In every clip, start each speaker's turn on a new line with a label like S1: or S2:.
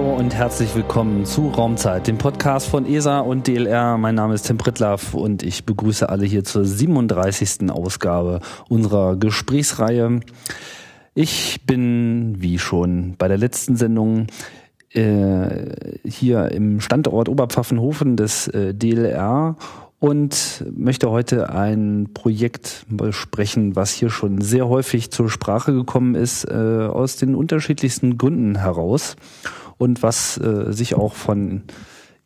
S1: und herzlich willkommen zu Raumzeit, dem Podcast von ESA und DLR. Mein Name ist Tim Pritlaff und ich begrüße alle hier zur 37. Ausgabe unserer Gesprächsreihe. Ich bin, wie schon bei der letzten Sendung, äh, hier im Standort Oberpfaffenhofen des äh, DLR und möchte heute ein Projekt besprechen, was hier schon sehr häufig zur Sprache gekommen ist, äh, aus den unterschiedlichsten Gründen heraus und was äh, sich auch von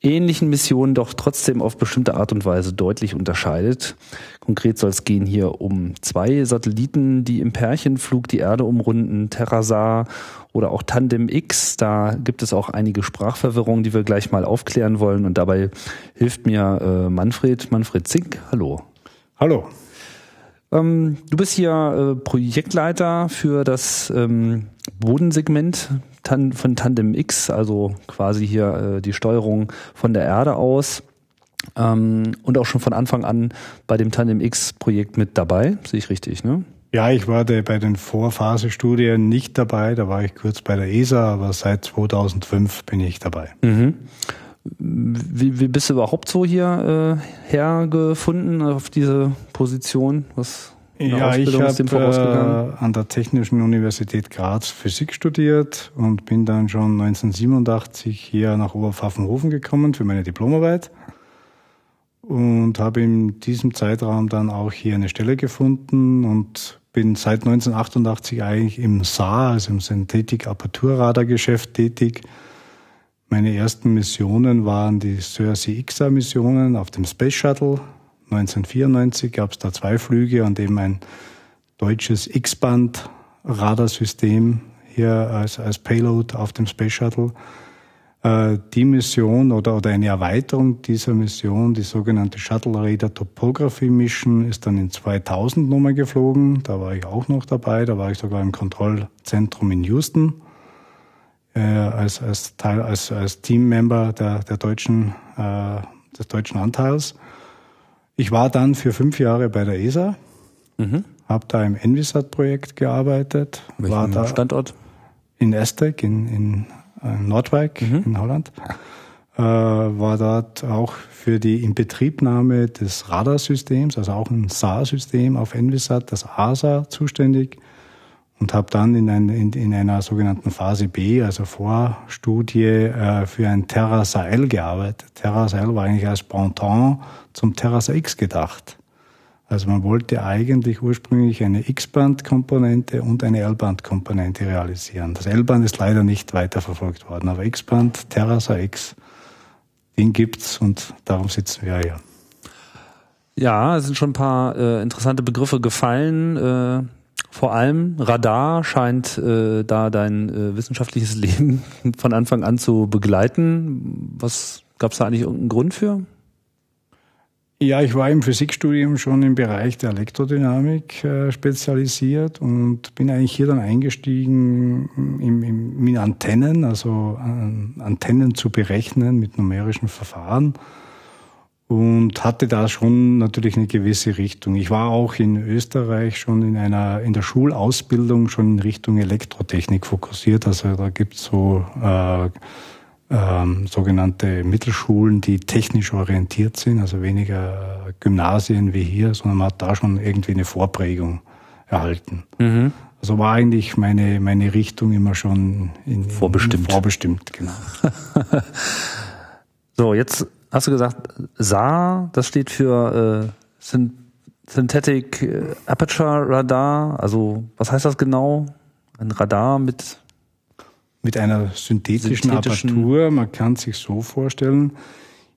S1: ähnlichen Missionen doch trotzdem auf bestimmte Art und Weise deutlich unterscheidet. Konkret soll es gehen hier um zwei Satelliten, die im Pärchenflug die Erde umrunden, Terrasar oder auch Tandem X. Da gibt es auch einige Sprachverwirrungen, die wir gleich mal aufklären wollen. Und dabei hilft mir äh, Manfred, Manfred Zink. Hallo.
S2: Hallo.
S1: Ähm, du bist hier äh, Projektleiter für das ähm, Bodensegment tan von Tandem X, also quasi hier äh, die Steuerung von der Erde aus. Ähm, und auch schon von Anfang an bei dem Tandem X-Projekt mit dabei, sehe ich richtig, ne?
S2: Ja, ich war bei den Vorphasestudien nicht dabei, da war ich kurz bei der ESA, aber seit 2005 bin ich dabei.
S1: Mhm. Wie, wie bist du überhaupt so hier äh, hergefunden auf diese Position?
S2: Was ja, ich habe äh, an der Technischen Universität Graz Physik studiert und bin dann schon 1987 hier nach Oberpfaffenhofen gekommen für meine Diplomarbeit und habe in diesem Zeitraum dann auch hier eine Stelle gefunden und bin seit 1988 eigentlich im SAR, also im Synthetik-Aperturradar-Geschäft tätig. Meine ersten Missionen waren die Cersei XA-Missionen auf dem Space Shuttle 1994 gab es da zwei Flüge und eben ein deutsches X-Band-Radarsystem hier als, als Payload auf dem Space Shuttle. Äh, die Mission oder, oder eine Erweiterung dieser Mission, die sogenannte Shuttle Radar Topography Mission, ist dann in 2000 nochmal geflogen. Da war ich auch noch dabei. Da war ich sogar im Kontrollzentrum in Houston äh, als, als, Teil, als, als Teammember der, der deutschen, äh, des deutschen Anteils. Ich war dann für fünf Jahre bei der ESA, mhm. habe da im Envisat-Projekt gearbeitet.
S1: Welchen
S2: war da
S1: Standort?
S2: In Estec, in, in äh, Nordwijk mhm. in Holland. Äh, war dort auch für die Inbetriebnahme des Radarsystems, also auch ein SAR-System auf Envisat, das ASA, zuständig und habe dann in, ein, in, in, einer sogenannten Phase B, also Vorstudie, äh, für ein TerraSael gearbeitet. TerraSael war eigentlich als Pendant zum TerraSa X gedacht. Also man wollte eigentlich ursprünglich eine X-Band-Komponente und eine L-Band-Komponente realisieren. Das L-Band ist leider nicht weiterverfolgt worden, aber X-Band, TerraSa X, den gibt's und darum sitzen wir hier.
S1: Ja, es sind schon ein paar äh, interessante Begriffe gefallen. Äh, vor allem Radar scheint äh, da dein äh, wissenschaftliches Leben von Anfang an zu begleiten. Was gab es da eigentlich irgendeinen Grund für?
S2: Ja, ich war im Physikstudium schon im Bereich der Elektrodynamik äh, spezialisiert und bin eigentlich hier dann eingestiegen im, im, mit Antennen, also äh, Antennen zu berechnen mit numerischen Verfahren und hatte da schon natürlich eine gewisse Richtung. Ich war auch in Österreich schon in einer in der Schulausbildung schon in Richtung Elektrotechnik fokussiert. Also da gibt's so äh, ähm, sogenannte Mittelschulen, die technisch orientiert sind, also weniger Gymnasien wie hier, sondern man hat da schon irgendwie eine Vorprägung erhalten. Mhm. Also war eigentlich meine meine Richtung immer schon in,
S1: vorbestimmt.
S2: In, vorbestimmt, genau.
S1: so, jetzt hast du gesagt, SAR, das steht für äh, Synthetic äh, Aperture Radar. Also was heißt das genau? Ein Radar mit
S2: mit einer synthetischen, synthetischen Apertur. Man kann sich so vorstellen,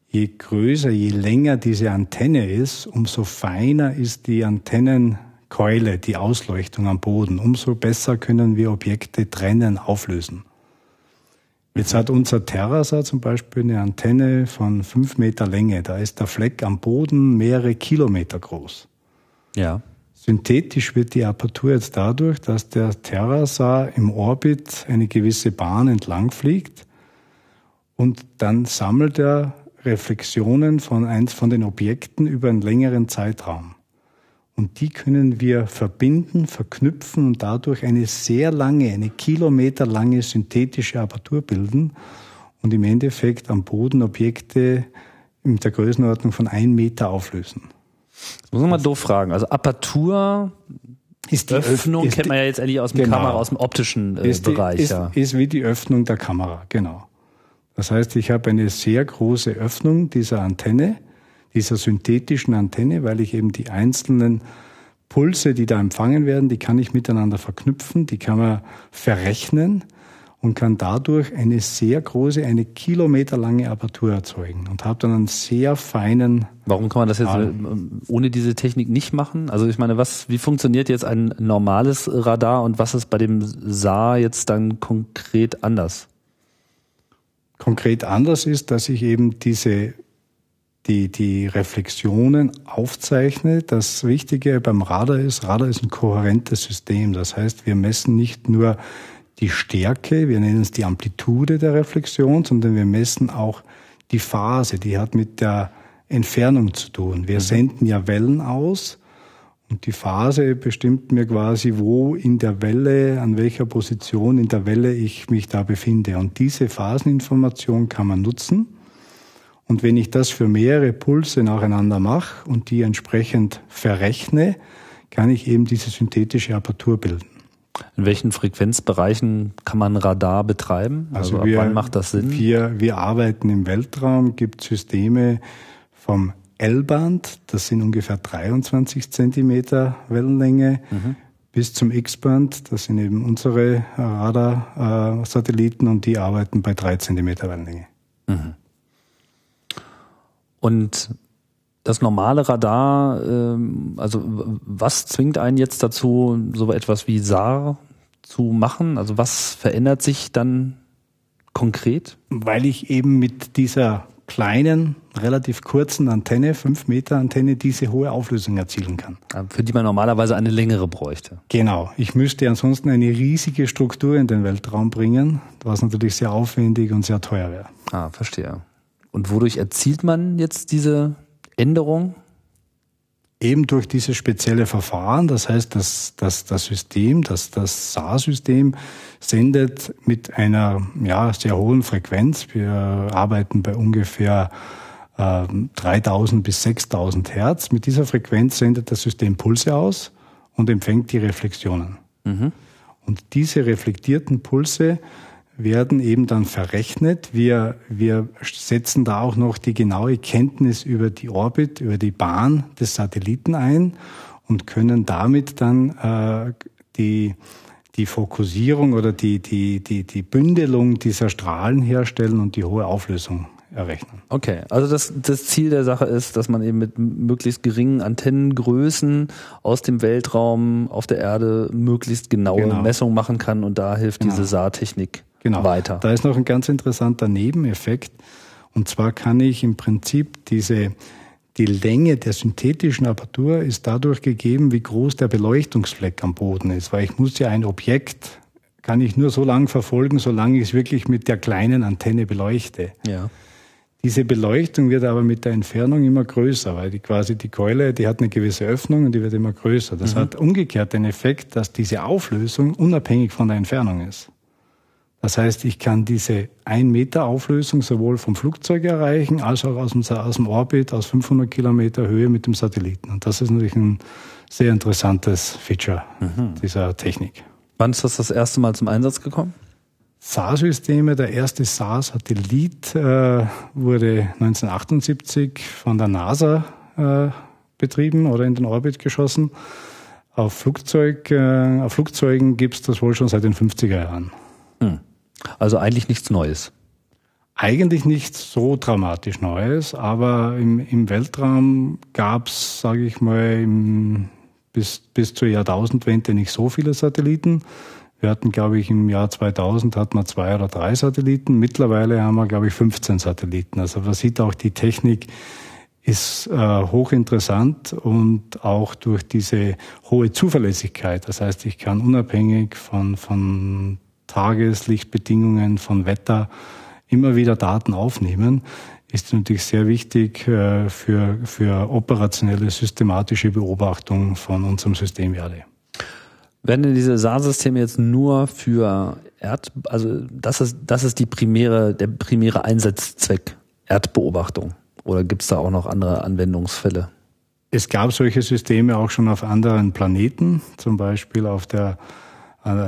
S2: je größer, je länger diese Antenne ist, umso feiner ist die Antennenkeule, die Ausleuchtung am Boden. Umso besser können wir Objekte trennen, auflösen. Jetzt hat unser Terrasat zum Beispiel eine Antenne von fünf Meter Länge. Da ist der Fleck am Boden mehrere Kilometer groß.
S1: Ja.
S2: Synthetisch wird die Apertur jetzt dadurch, dass der Terrasar im Orbit eine gewisse Bahn entlang fliegt und dann sammelt er Reflexionen von eins von den Objekten über einen längeren Zeitraum. Und die können wir verbinden, verknüpfen und dadurch eine sehr lange, eine kilometerlange synthetische Apparatur bilden. und im Endeffekt am Boden Objekte in der Größenordnung von einem Meter auflösen.
S1: Das muss man mal doof fragen. Also Apertur ist die Öffnung, ist kennt man ja jetzt eigentlich aus dem genau, Kamera, aus dem optischen äh,
S2: ist
S1: die, Bereich.
S2: Ist, ja. ist wie die Öffnung der Kamera, genau. Das heißt, ich habe eine sehr große Öffnung dieser Antenne, dieser synthetischen Antenne, weil ich eben die einzelnen Pulse, die da empfangen werden, die kann ich miteinander verknüpfen, die kann man verrechnen und kann dadurch eine sehr große, eine kilometerlange Apertur erzeugen und habe dann einen sehr feinen.
S1: Warum kann man das jetzt. Äh, ohne diese Technik nicht machen? Also ich meine, was, wie funktioniert jetzt ein normales Radar und was ist bei dem SAR jetzt dann konkret anders?
S2: Konkret anders ist, dass ich eben diese die, die Reflexionen aufzeichne. Das Wichtige beim Radar ist, Radar ist ein kohärentes System. Das heißt, wir messen nicht nur die Stärke, wir nennen es die Amplitude der Reflexion, sondern wir messen auch die Phase, die hat mit der Entfernung zu tun. Wir mhm. senden ja Wellen aus und die Phase bestimmt mir quasi, wo in der Welle, an welcher Position in der Welle ich mich da befinde. Und diese Phaseninformation kann man nutzen. Und wenn ich das für mehrere Pulse nacheinander mache und die entsprechend verrechne, kann ich eben diese synthetische Apertur bilden.
S1: In welchen Frequenzbereichen kann man Radar betreiben?
S2: Also, also wir, wann macht das Sinn? Wir, wir arbeiten im Weltraum, gibt Systeme vom L-Band, das sind ungefähr 23 Zentimeter Wellenlänge, mhm. bis zum X-Band, das sind eben unsere Radar-Satelliten und die arbeiten bei 3 Zentimeter Wellenlänge. Mhm.
S1: Und das normale Radar, ähm, also was zwingt einen jetzt dazu, so etwas wie SAR zu machen? Also was verändert sich dann konkret?
S2: Weil ich eben mit dieser kleinen, relativ kurzen Antenne, 5 Meter Antenne, diese hohe Auflösung erzielen kann.
S1: Für die man normalerweise eine längere bräuchte.
S2: Genau. Ich müsste ansonsten eine riesige Struktur in den Weltraum bringen, was natürlich sehr aufwendig und sehr teuer wäre.
S1: Ah, verstehe. Und wodurch erzielt man jetzt diese Änderung?
S2: Eben durch dieses spezielle Verfahren. Das heißt, dass, dass das System, dass das SAR-System sendet mit einer ja, sehr hohen Frequenz. Wir arbeiten bei ungefähr äh, 3000 bis 6000 Hertz. Mit dieser Frequenz sendet das System Pulse aus und empfängt die Reflexionen. Mhm. Und diese reflektierten Pulse werden eben dann verrechnet. Wir, wir setzen da auch noch die genaue Kenntnis über die Orbit, über die Bahn des Satelliten ein und können damit dann äh, die, die Fokussierung oder die, die, die, die Bündelung dieser Strahlen herstellen und die hohe Auflösung errechnen.
S1: Okay, also das, das Ziel der Sache ist, dass man eben mit möglichst geringen Antennengrößen aus dem Weltraum auf der Erde möglichst genaue genau. Messungen machen kann und da hilft genau. diese SAR-Technik genau. weiter.
S2: Da ist noch ein ganz interessanter Nebeneffekt. Und zwar kann ich im Prinzip diese, die Länge der synthetischen Apertur ist dadurch gegeben, wie groß der Beleuchtungsfleck am Boden ist. Weil ich muss ja ein Objekt, kann ich nur so lange verfolgen, solange ich es wirklich mit der kleinen Antenne beleuchte. Ja. Diese Beleuchtung wird aber mit der Entfernung immer größer, weil die quasi die Keule, die hat eine gewisse Öffnung und die wird immer größer. Das mhm. hat umgekehrt den Effekt, dass diese Auflösung unabhängig von der Entfernung ist. Das heißt, ich kann diese 1 Meter Auflösung sowohl vom Flugzeug erreichen, als auch aus dem, aus dem Orbit, aus 500 Kilometer Höhe mit dem Satelliten. Und das ist natürlich ein sehr interessantes Feature mhm. dieser Technik.
S1: Wann ist das das erste Mal zum Einsatz gekommen?
S2: SAR-Systeme, der erste SAR-Satellit äh, wurde 1978 von der NASA äh, betrieben oder in den Orbit geschossen. Auf, Flugzeug, äh, auf Flugzeugen gibt es das wohl schon seit den 50er Jahren. Hm.
S1: Also eigentlich nichts Neues.
S2: Eigentlich nichts so dramatisch Neues, aber im, im Weltraum gab es, sage ich mal, im, bis, bis zur Jahrtausendwende nicht so viele Satelliten. Wir hatten, glaube ich, im Jahr 2000 hatten wir zwei oder drei Satelliten. Mittlerweile haben wir, glaube ich, 15 Satelliten. Also man sieht auch, die Technik ist äh, hochinteressant und auch durch diese hohe Zuverlässigkeit. Das heißt, ich kann unabhängig von, von Tageslichtbedingungen, von Wetter immer wieder Daten aufnehmen, ist natürlich sehr wichtig äh, für, für operationelle, systematische Beobachtung von unserem System Erde.
S1: Werden denn diese SAR-Systeme jetzt nur für Erd, also das ist, das ist die primäre, der primäre Einsatzzweck Erdbeobachtung? Oder gibt es da auch noch andere Anwendungsfälle?
S2: Es gab solche Systeme auch schon auf anderen Planeten, zum Beispiel auf der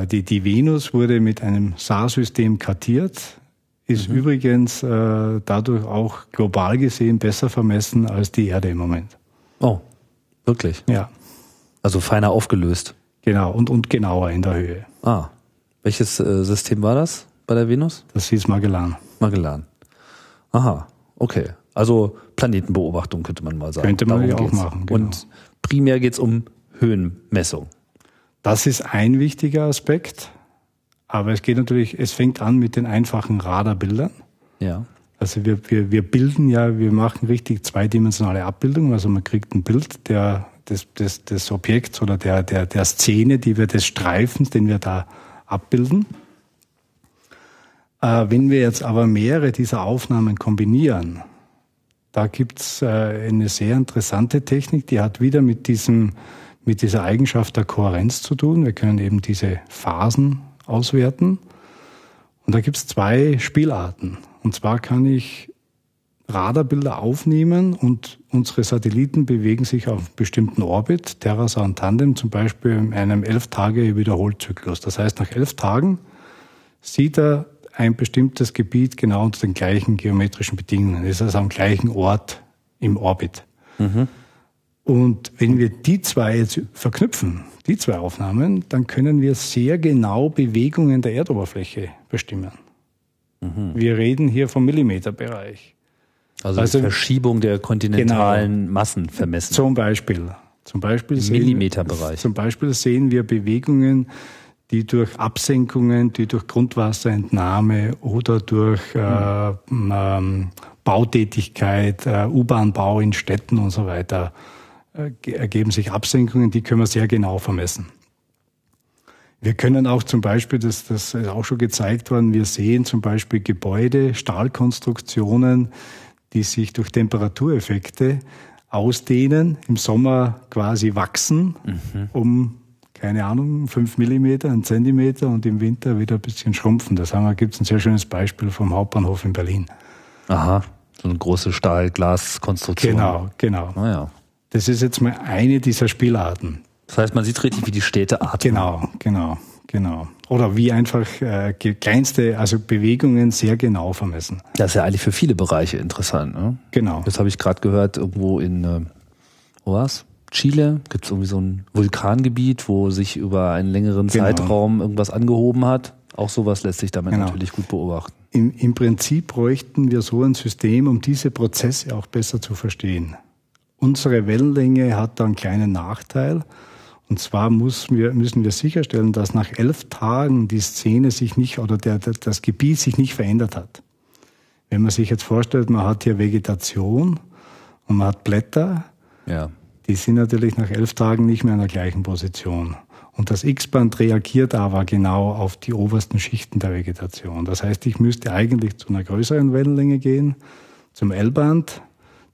S2: die, die Venus wurde mit einem SAR-System kartiert, ist mhm. übrigens äh, dadurch auch global gesehen besser vermessen als die Erde im Moment.
S1: Oh, wirklich?
S2: Ja.
S1: Also feiner aufgelöst.
S2: Genau, und, und genauer in der Höhe.
S1: Ah. Welches äh, System war das bei der Venus?
S2: Das hieß Magellan.
S1: Magellan. Aha, okay. Also Planetenbeobachtung könnte man mal sagen.
S2: Könnte man ja auch machen.
S1: Genau. Und primär geht es um Höhenmessung.
S2: Das ist ein wichtiger Aspekt. Aber es geht natürlich, es fängt an mit den einfachen Radarbildern.
S1: Ja.
S2: Also wir, wir, wir bilden ja, wir machen richtig zweidimensionale Abbildungen. Also man kriegt ein Bild der, des, des, des Objekts oder der, der, der Szene, die wir des Streifens, den wir da abbilden. Äh, wenn wir jetzt aber mehrere dieser Aufnahmen kombinieren, da gibt's äh, eine sehr interessante Technik, die hat wieder mit diesem mit dieser Eigenschaft der Kohärenz zu tun. Wir können eben diese Phasen auswerten. Und da gibt's zwei Spielarten. Und zwar kann ich Radarbilder aufnehmen und unsere Satelliten bewegen sich auf einem bestimmten Orbit, Terrasar und Tandem, zum Beispiel in einem elf Tage Wiederholzyklus. Das heißt, nach elf Tagen sieht er ein bestimmtes Gebiet genau unter den gleichen geometrischen Bedingungen. Es ist also am gleichen Ort im Orbit. Mhm. Und wenn wir die zwei jetzt verknüpfen, die zwei Aufnahmen, dann können wir sehr genau Bewegungen der Erdoberfläche bestimmen. Mhm. Wir reden hier vom Millimeterbereich.
S1: Also, also Verschiebung der kontinentalen genau, Massen vermessen.
S2: Zum Beispiel. Zum Beispiel
S1: Im Millimeterbereich.
S2: Zum Beispiel sehen wir Bewegungen, die durch Absenkungen, die durch Grundwasserentnahme oder durch äh, ähm, Bautätigkeit, äh, U-Bahn-Bau in Städten und so weiter äh, ergeben sich Absenkungen, die können wir sehr genau vermessen. Wir können auch zum Beispiel, das, das ist auch schon gezeigt worden, wir sehen zum Beispiel Gebäude, Stahlkonstruktionen, die sich durch Temperatureffekte ausdehnen, im Sommer quasi wachsen, mhm. um, keine Ahnung, fünf Millimeter, ein Zentimeter und im Winter wieder ein bisschen schrumpfen. Das haben wir, gibt es ein sehr schönes Beispiel vom Hauptbahnhof in Berlin.
S1: Aha, so eine große Stahl-Glas-Konstruktion.
S2: Genau, genau.
S1: Ah, ja.
S2: Das ist jetzt mal eine dieser Spielarten.
S1: Das heißt, man sieht richtig, wie die Städte atmen.
S2: Genau, genau, genau. Oder wie einfach äh, kleinste, also Bewegungen sehr genau vermessen.
S1: Das ist ja eigentlich für viele Bereiche interessant. Ne?
S2: Genau.
S1: Das habe ich gerade gehört, irgendwo in, äh, wo war's? Chile gibt es irgendwie so ein Vulkangebiet, wo sich über einen längeren genau. Zeitraum irgendwas angehoben hat. Auch sowas lässt sich damit genau. natürlich gut beobachten.
S2: Im, Im Prinzip bräuchten wir so ein System, um diese Prozesse auch besser zu verstehen. Unsere Wellenlänge hat da einen kleinen Nachteil. Und zwar müssen wir, müssen wir sicherstellen, dass nach elf Tagen die Szene sich nicht oder der, der, das Gebiet sich nicht verändert hat. Wenn man sich jetzt vorstellt, man hat hier Vegetation und man hat Blätter,
S1: ja.
S2: die sind natürlich nach elf Tagen nicht mehr in der gleichen Position. Und das X-Band reagiert aber genau auf die obersten Schichten der Vegetation. Das heißt, ich müsste eigentlich zu einer größeren Wellenlänge gehen, zum L-Band,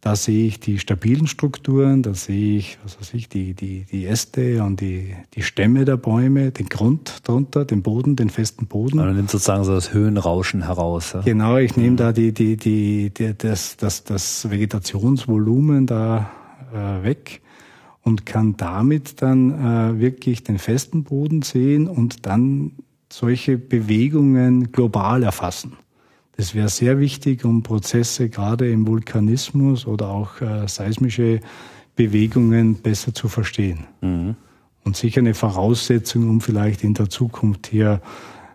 S2: da sehe ich die stabilen Strukturen, da sehe ich, was weiß ich, die, die, die Äste und die, die Stämme der Bäume, den Grund drunter, den Boden, den festen Boden.
S1: Man nimmt sozusagen so das Höhenrauschen heraus.
S2: Ja? Genau, ich nehme da die, die, die, die, das, das, das Vegetationsvolumen da äh, weg und kann damit dann äh, wirklich den festen Boden sehen und dann solche Bewegungen global erfassen. Das wäre sehr wichtig, um Prozesse gerade im Vulkanismus oder auch äh, seismische Bewegungen besser zu verstehen. Mhm. Und sicher eine Voraussetzung, um vielleicht in der Zukunft hier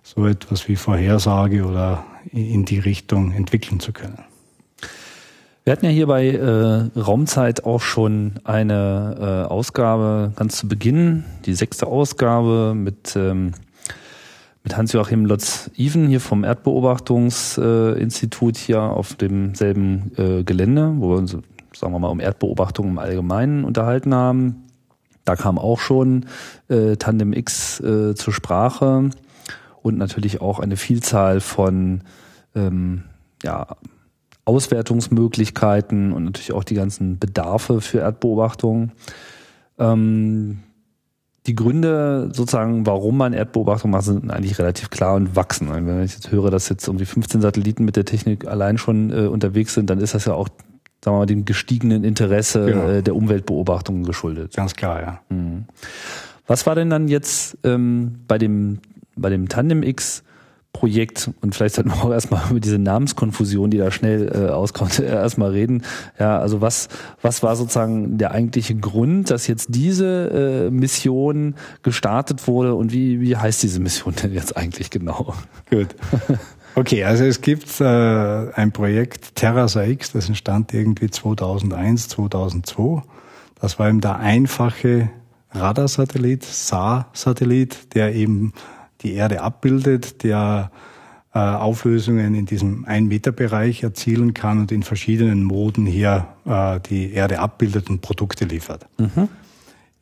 S2: so etwas wie Vorhersage oder in die Richtung entwickeln zu können.
S1: Wir hatten ja hier bei äh, Raumzeit auch schon eine äh, Ausgabe ganz zu Beginn, die sechste Ausgabe mit ähm, mit Hans-Joachim Lotz-Even hier vom Erdbeobachtungsinstitut hier auf demselben äh, Gelände, wo wir uns, sagen wir mal, um Erdbeobachtung im Allgemeinen unterhalten haben. Da kam auch schon äh, Tandem X äh, zur Sprache und natürlich auch eine Vielzahl von ähm, ja, Auswertungsmöglichkeiten und natürlich auch die ganzen Bedarfe für Erdbeobachtung. Ähm, die Gründe sozusagen, warum man Erdbeobachtung macht, sind eigentlich relativ klar und wachsen. Wenn ich jetzt höre, dass jetzt irgendwie 15 Satelliten mit der Technik allein schon äh, unterwegs sind, dann ist das ja auch, sagen wir mal, dem gestiegenen Interesse genau. äh, der Umweltbeobachtungen geschuldet.
S2: Ganz klar, ja. Mhm.
S1: Was war denn dann jetzt ähm, bei dem bei dem Tandem X Projekt und vielleicht sollten wir auch erstmal über diese Namenskonfusion, die da schnell äh, auskommt, erstmal reden. Ja, also was, was war sozusagen der eigentliche Grund, dass jetzt diese äh, Mission gestartet wurde und wie, wie heißt diese Mission denn jetzt eigentlich genau?
S2: Gut. Okay, also es gibt äh, ein Projekt Terrasa X, das entstand irgendwie 2001, 2002. Das war eben der einfache Radarsatellit, SAR-Satellit, der eben die Erde abbildet, der äh, Auflösungen in diesem 1-Meter-Bereich erzielen kann und in verschiedenen Moden hier äh, die Erde abbildet und Produkte liefert. Mhm.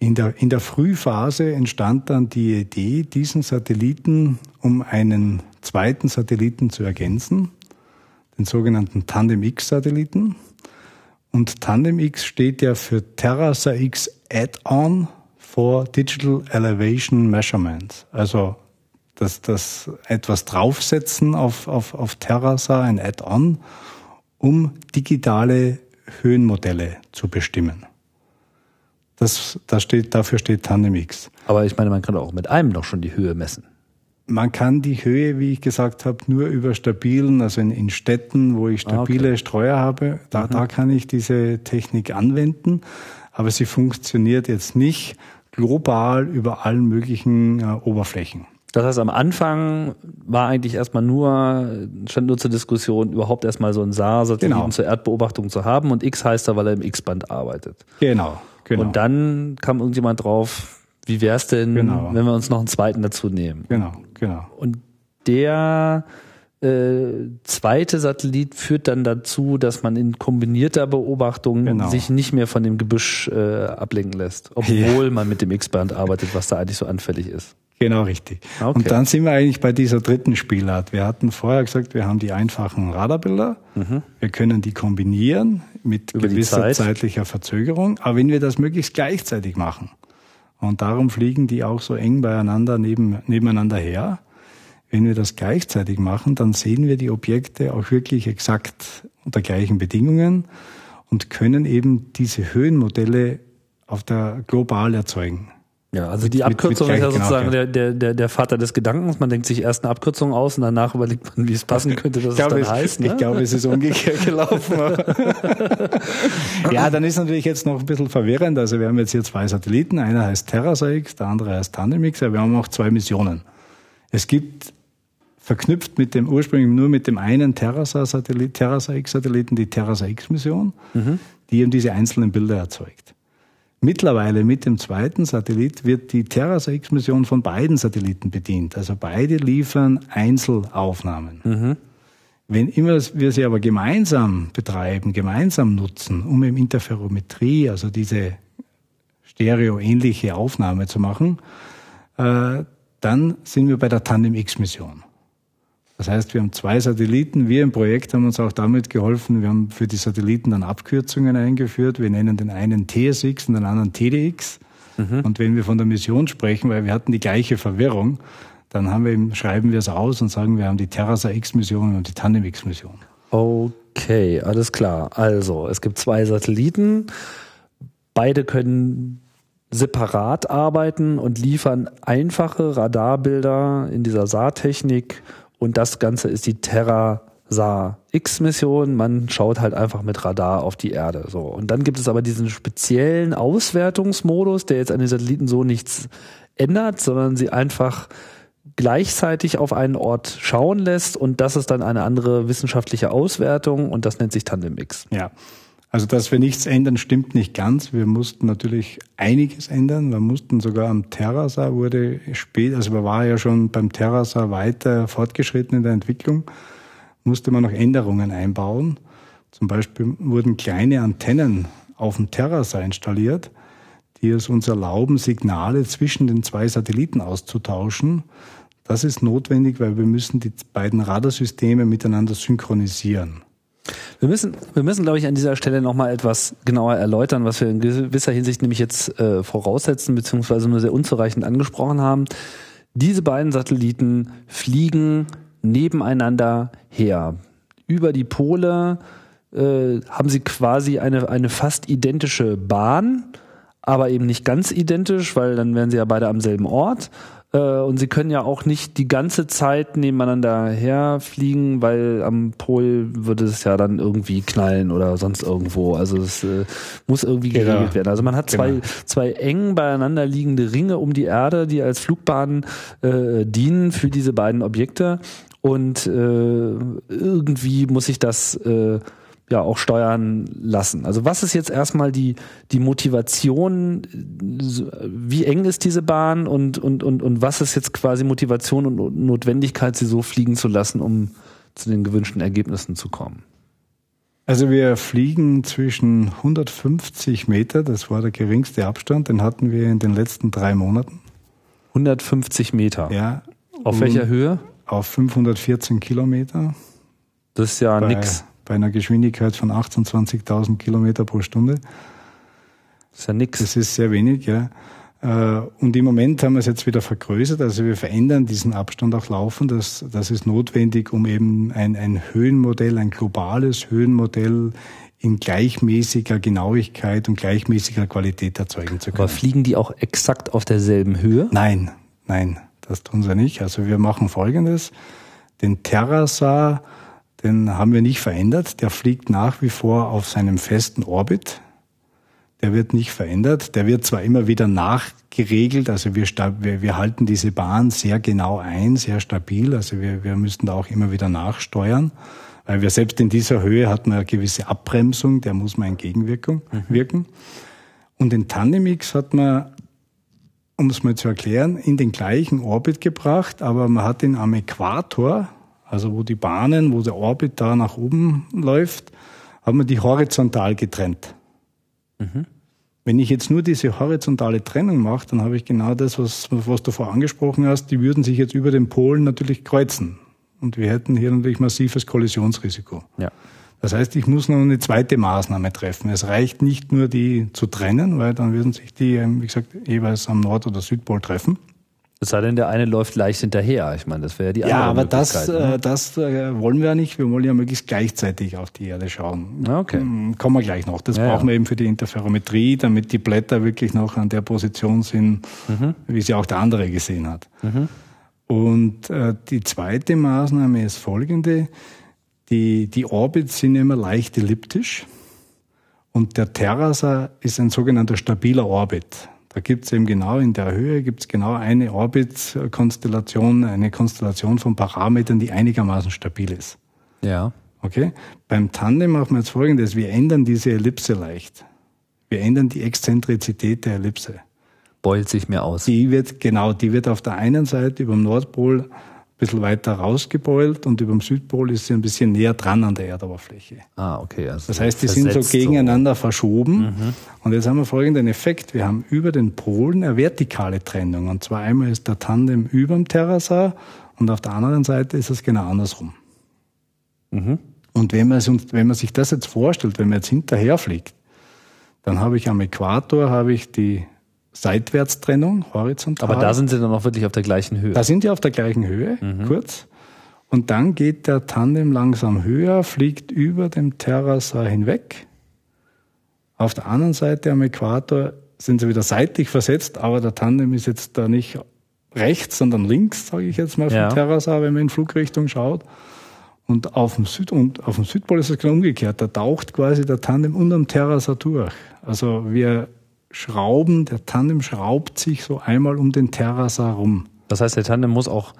S2: In der, in der Frühphase entstand dann die Idee, diesen Satelliten um einen zweiten Satelliten zu ergänzen, den sogenannten Tandem-X-Satelliten. Und Tandem-X steht ja für Terrasa X Add-on for Digital Elevation Measurements. Also das, das etwas draufsetzen auf, auf, auf Terrasa, ein Add-on, um digitale Höhenmodelle zu bestimmen. Das, das steht, dafür steht TandemX.
S1: Aber ich meine, man kann auch mit einem doch schon die Höhe messen.
S2: Man kann die Höhe, wie ich gesagt habe, nur über stabilen, also in, in Städten, wo ich stabile ah, okay. Streuer habe, da, mhm. da kann ich diese Technik anwenden. Aber sie funktioniert jetzt nicht global über allen möglichen äh, Oberflächen.
S1: Das heißt, am Anfang war eigentlich erstmal nur, stand nur zur Diskussion, überhaupt erstmal so ein SAR-Satelliten genau. zur Erdbeobachtung zu haben und X heißt da, weil er im X-Band arbeitet.
S2: Genau, genau.
S1: Und dann kam irgendjemand drauf, wie wäre es denn, genau. wenn wir uns noch einen zweiten dazu nehmen?
S2: Genau, genau.
S1: Und der äh, zweite Satellit führt dann dazu, dass man in kombinierter Beobachtung genau. sich nicht mehr von dem Gebüsch äh, ablenken lässt, obwohl ja. man mit dem X-Band arbeitet, was da eigentlich so anfällig ist.
S2: Genau, richtig. Okay. Und dann sind wir eigentlich bei dieser dritten Spielart. Wir hatten vorher gesagt, wir haben die einfachen Radarbilder. Mhm. Wir können die kombinieren mit Über gewisser Zeit. zeitlicher Verzögerung. Aber wenn wir das möglichst gleichzeitig machen, und darum fliegen die auch so eng beieinander neben, nebeneinander her, wenn wir das gleichzeitig machen, dann sehen wir die Objekte auch wirklich exakt unter gleichen Bedingungen und können eben diese Höhenmodelle auf der global erzeugen.
S1: Ja, also die Abkürzung mit, mit ist ja sozusagen der, der, der, der Vater des Gedankens. Man denkt sich erst eine Abkürzung aus und danach überlegt man, wie es passen könnte, dass
S2: glaube,
S1: es dann
S2: es,
S1: heißt.
S2: Ne? Ich glaube, es ist umgekehrt gelaufen. ja, dann ist natürlich jetzt noch ein bisschen verwirrend. Also wir haben jetzt hier zwei Satelliten. Einer heißt TerraSAX, der andere heißt TandemX. Aber wir haben auch zwei Missionen. Es gibt verknüpft mit dem ursprünglich nur mit dem einen TerraSAX-Satelliten die TerraSAX-Mission, mhm. die eben diese einzelnen Bilder erzeugt. Mittlerweile mit dem zweiten Satellit wird die TerraSAX-Mission von beiden Satelliten bedient. Also beide liefern Einzelaufnahmen. Mhm. Wenn immer wir sie aber gemeinsam betreiben, gemeinsam nutzen, um im Interferometrie, also diese stereoähnliche Aufnahme zu machen, äh, dann sind wir bei der Tandem-X-Mission. Das heißt, wir haben zwei Satelliten. Wir im Projekt haben uns auch damit geholfen. Wir haben für die Satelliten dann Abkürzungen eingeführt. Wir nennen den einen TSX und den anderen TDX. Mhm. Und wenn wir von der Mission sprechen, weil wir hatten die gleiche Verwirrung, dann haben wir eben, schreiben wir es aus und sagen, wir haben die Terrasa X-Mission und die Tandem X-Mission.
S1: Okay, alles klar. Also, es gibt zwei Satelliten. Beide können separat arbeiten und liefern einfache Radarbilder in dieser SAR-Technik und das Ganze ist die Terra Sa X-Mission. Man schaut halt einfach mit Radar auf die Erde. So. Und dann gibt es aber diesen speziellen Auswertungsmodus, der jetzt an den Satelliten so nichts ändert, sondern sie einfach gleichzeitig auf einen Ort schauen lässt und das ist dann eine andere wissenschaftliche Auswertung und das nennt sich Tandem X.
S2: Ja. Also, dass wir nichts ändern, stimmt nicht ganz. Wir mussten natürlich einiges ändern. Wir mussten sogar am Terrasa wurde spät, also man war ja schon beim Terrasa weiter fortgeschritten in der Entwicklung, musste man noch Änderungen einbauen. Zum Beispiel wurden kleine Antennen auf dem Terrasa installiert, die es uns erlauben, Signale zwischen den zwei Satelliten auszutauschen. Das ist notwendig, weil wir müssen die beiden Radarsysteme miteinander synchronisieren.
S1: Wir müssen, wir müssen, glaube ich, an dieser Stelle nochmal etwas genauer erläutern, was wir in gewisser Hinsicht nämlich jetzt äh, voraussetzen, beziehungsweise nur sehr unzureichend angesprochen haben. Diese beiden Satelliten fliegen nebeneinander her. Über die Pole äh, haben sie quasi eine, eine fast identische Bahn, aber eben nicht ganz identisch, weil dann wären sie ja beide am selben Ort. Äh, und sie können ja auch nicht die ganze Zeit nebeneinander herfliegen, weil am Pol würde es ja dann irgendwie knallen oder sonst irgendwo. Also es äh, muss irgendwie genau. geregelt werden. Also man hat zwei, genau. zwei eng beieinander liegende Ringe um die Erde, die als Flugbahnen äh, dienen für diese beiden Objekte. Und äh, irgendwie muss ich das äh, ja auch steuern lassen. Also was ist jetzt erstmal die, die Motivation, wie eng ist diese Bahn und, und, und, und was ist jetzt quasi Motivation und Notwendigkeit, sie so fliegen zu lassen, um zu den gewünschten Ergebnissen zu kommen?
S2: Also wir fliegen zwischen 150 Meter, das war der geringste Abstand, den hatten wir in den letzten drei Monaten.
S1: 150 Meter?
S2: Ja.
S1: Auf welcher Höhe?
S2: Auf 514 Kilometer.
S1: Das ist ja nix
S2: bei einer Geschwindigkeit von 28.000 Kilometer pro Stunde.
S1: Das ist ja nichts.
S2: Das ist sehr wenig, ja. Äh, und im Moment haben wir es jetzt wieder vergrößert, also wir verändern diesen Abstand auch laufend. Das, das ist notwendig, um eben ein, ein Höhenmodell, ein globales Höhenmodell in gleichmäßiger Genauigkeit und gleichmäßiger Qualität erzeugen zu können.
S1: Aber fliegen die auch exakt auf derselben Höhe?
S2: Nein, nein, das tun sie nicht. Also wir machen Folgendes. Den Terrasar den haben wir nicht verändert. Der fliegt nach wie vor auf seinem festen Orbit. Der wird nicht verändert. Der wird zwar immer wieder nachgeregelt, also wir, wir, wir halten diese Bahn sehr genau ein, sehr stabil. Also wir, wir müssen da auch immer wieder nachsteuern, weil wir selbst in dieser Höhe hat man eine gewisse Abbremsung, der muss man entgegenwirken. Mhm. Wirken. Und den Tandemix hat man, um es mal zu erklären, in den gleichen Orbit gebracht, aber man hat ihn am Äquator also wo die Bahnen, wo der Orbit da nach oben läuft, haben wir die horizontal getrennt. Mhm. Wenn ich jetzt nur diese horizontale Trennung mache, dann habe ich genau das, was, was du vorher angesprochen hast, die würden sich jetzt über den Polen natürlich kreuzen. Und wir hätten hier natürlich massives Kollisionsrisiko.
S1: Ja.
S2: Das heißt, ich muss noch eine zweite Maßnahme treffen. Es reicht nicht nur, die zu trennen, weil dann würden sich die, wie gesagt, jeweils am Nord- oder Südpol treffen.
S1: Es sei denn, der eine läuft leicht hinterher. Ich meine, das wäre ja die andere
S2: Ja, aber das, ne? äh, das äh, wollen wir ja nicht. Wir wollen ja möglichst gleichzeitig auf die Erde schauen.
S1: Ah, okay.
S2: Hm, kommen wir gleich noch. Das ja, brauchen wir eben für die Interferometrie, damit die Blätter wirklich noch an der Position sind, mhm. wie sie auch der andere gesehen hat. Mhm. Und äh, die zweite Maßnahme ist folgende. Die, die Orbits sind immer leicht elliptisch. Und der Terrasser ist ein sogenannter stabiler Orbit. Da gibt es eben genau in der Höhe gibt es genau eine Orbit-Konstellation, eine Konstellation von Parametern, die einigermaßen stabil ist.
S1: Ja.
S2: Okay? Beim Tandem machen wir jetzt folgendes, wir ändern diese Ellipse leicht. Wir ändern die Exzentrizität der Ellipse.
S1: Beult sich mehr aus.
S2: Die wird, genau, die wird auf der einen Seite über dem Nordpol bisschen weiter rausgebeult und über dem Südpol ist sie ein bisschen näher dran an der Erdoberfläche.
S1: Ah, okay.
S2: Also das heißt, die sind so gegeneinander so. verschoben. Mhm. Und jetzt haben wir folgenden Effekt. Wir haben über den Polen eine vertikale Trennung. Und zwar einmal ist der Tandem über dem Terrasar und auf der anderen Seite ist es genau andersrum. Mhm. Und wenn man, wenn man sich das jetzt vorstellt, wenn man jetzt hinterher fliegt, dann habe ich am Äquator habe ich die Seitwärtstrennung, horizontal.
S1: Aber da sind sie dann auch wirklich auf der gleichen Höhe.
S2: Da sind die auf der gleichen Höhe, mhm. kurz. Und dann geht der Tandem langsam höher, fliegt über dem Terrasar hinweg. Auf der anderen Seite am Äquator sind sie wieder seitlich versetzt, aber der Tandem ist jetzt da nicht rechts, sondern links, sage ich jetzt mal, vom ja. Terrasar, wenn man in Flugrichtung schaut. Und auf dem, Süd und auf dem Südpol ist es genau umgekehrt. Da taucht quasi der Tandem unterm Terrasar durch. Also wir Schrauben, der Tandem schraubt sich so einmal um den Terrasar rum.
S1: Das heißt, der Tandem muss auch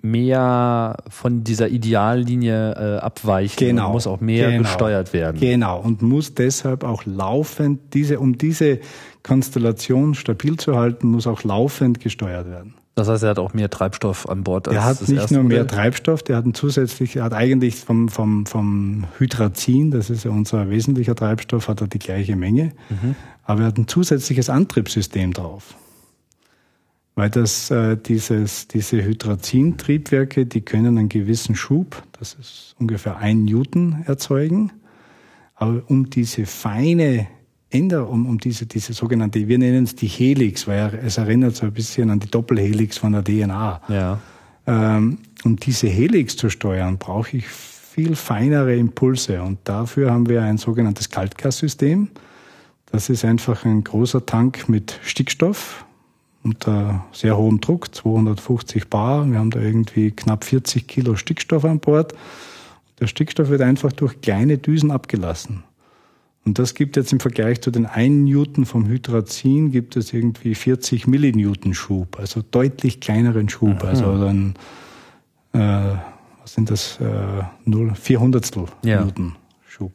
S1: mehr von dieser Ideallinie äh, abweichen
S2: genau,
S1: und muss auch mehr
S2: genau,
S1: gesteuert werden.
S2: Genau, und muss deshalb auch laufend, diese, um diese Konstellation stabil zu halten, muss auch laufend gesteuert werden.
S1: Das heißt, er hat auch mehr Treibstoff an Bord.
S2: Als er hat nicht nur mehr Treibstoff, der hat einen zusätzlich, er hat eigentlich vom, vom, vom Hydrazin, das ist ja unser wesentlicher Treibstoff, hat er die gleiche Menge, mhm. aber er hat ein zusätzliches Antriebssystem drauf. weil das äh, dieses, diese Hydrazin-Triebwerke, die können einen gewissen Schub, das ist ungefähr ein Newton, erzeugen. Aber um diese feine Änderung, um, um diese, diese sogenannte, wir nennen es die Helix, weil es erinnert so ein bisschen an die Doppelhelix von der DNA.
S1: Ja.
S2: Ähm, um diese Helix zu steuern, brauche ich viel feinere Impulse und dafür haben wir ein sogenanntes Kaltgassystem. Das ist einfach ein großer Tank mit Stickstoff unter sehr hohem Druck, 250 Bar. Wir haben da irgendwie knapp 40 Kilo Stickstoff an Bord. Der Stickstoff wird einfach durch kleine Düsen abgelassen. Und das gibt jetzt im Vergleich zu den 1 Newton vom Hydrazin gibt es irgendwie 40 Millinewton Schub, also deutlich kleineren Schub. Mhm. Also dann, äh, was sind das, äh, 0, 400 ja. Newton Schub.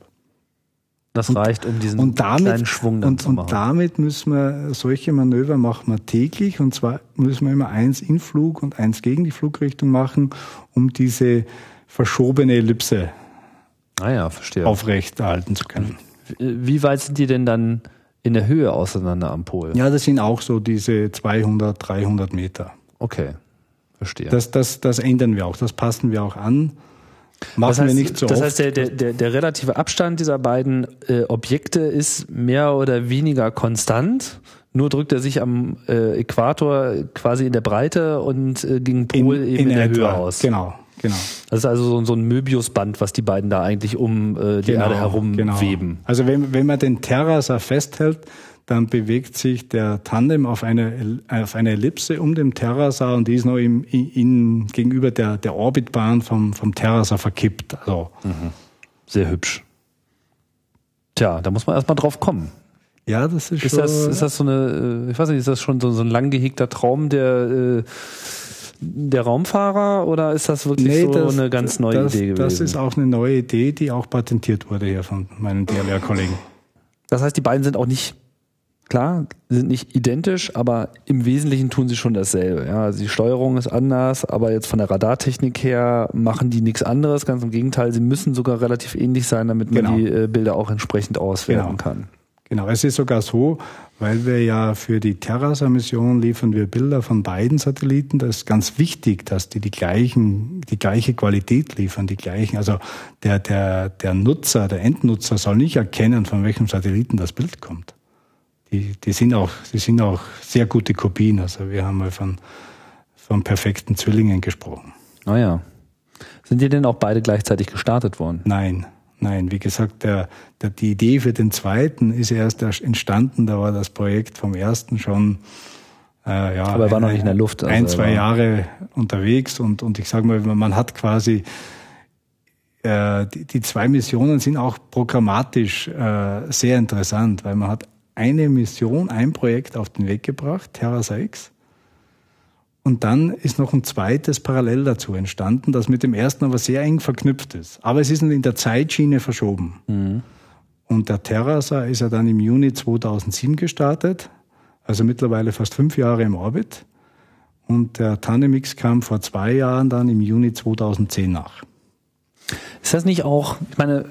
S1: Das reicht, um diesen
S2: und damit, kleinen Schwung dann und, zu machen. Und damit müssen wir, solche Manöver machen wir täglich und zwar müssen wir immer eins in Flug und eins gegen die Flugrichtung machen, um diese verschobene Ellipse
S1: ah ja, verstehe.
S2: aufrechterhalten zu können.
S1: Wie weit sind die denn dann in der Höhe auseinander am Pol?
S2: Ja, das sind auch so diese 200, 300 Meter.
S1: Okay, verstehe.
S2: Das, das, das ändern wir auch, das passen wir auch an. Machen das heißt, wir nicht so
S1: Das
S2: oft.
S1: heißt, der, der, der, der relative Abstand dieser beiden äh, Objekte ist mehr oder weniger konstant. Nur drückt er sich am äh, Äquator quasi in der Breite und äh, gegen Pol in, eben in, in der etwa. Höhe aus.
S2: Genau. Genau.
S1: Das ist also so, ein Möbiusband, was die beiden da eigentlich um äh, die genau, Erde herum genau. weben.
S2: Also wenn, wenn man den Terrasar festhält, dann bewegt sich der Tandem auf eine, auf eine Ellipse um den Terrasar und die ist noch im, in, gegenüber der, der Orbitbahn vom, vom Terrasar verkippt. Also. Mhm.
S1: Sehr hübsch. Tja, da muss man erstmal drauf kommen.
S2: Ja, das ist,
S1: ist
S2: schon.
S1: Das, ist das so eine, äh, ich weiß nicht, ist das schon so, so ein lang gehegter Traum, der äh, der Raumfahrer oder ist das wirklich nee, so das, eine ganz neue
S2: das,
S1: Idee gewesen?
S2: Das ist auch eine neue Idee, die auch patentiert wurde hier von meinen DLR-Kollegen.
S1: Das heißt, die beiden sind auch nicht, klar, sind nicht identisch, aber im Wesentlichen tun sie schon dasselbe. Ja, also die Steuerung ist anders, aber jetzt von der Radartechnik her machen die nichts anderes. Ganz im Gegenteil, sie müssen sogar relativ ähnlich sein, damit man genau. die äh, Bilder auch entsprechend auswerten genau. kann.
S2: Genau, es ist sogar so, weil wir ja für die Terrasar-Mission liefern wir Bilder von beiden Satelliten. Das ist ganz wichtig, dass die die gleichen, die gleiche Qualität liefern, die gleichen. Also der, der, der Nutzer, der Endnutzer soll nicht erkennen, von welchem Satelliten das Bild kommt. Die, die sind auch, die sind auch sehr gute Kopien. Also wir haben mal von, von perfekten Zwillingen gesprochen.
S1: Naja. Ah Sind die denn auch beide gleichzeitig gestartet worden?
S2: Nein. Nein, wie gesagt, der, der, die Idee für den zweiten ist erst entstanden, da war das Projekt vom ersten schon
S1: äh, ja, Aber er war noch nicht in der Luft.
S2: Also ein, zwei Jahre unterwegs und, und ich sage mal, man hat quasi äh, die, die zwei Missionen sind auch programmatisch äh, sehr interessant, weil man hat eine Mission, ein Projekt auf den Weg gebracht, Terra 6, und dann ist noch ein zweites parallel dazu entstanden, das mit dem ersten aber sehr eng verknüpft ist. Aber es ist in der Zeitschiene verschoben. Mhm. Und der Terrasar ist ja dann im Juni 2007 gestartet, also mittlerweile fast fünf Jahre im Orbit. Und der Tanemix kam vor zwei Jahren dann im Juni 2010 nach.
S1: Ist das nicht auch, ich meine,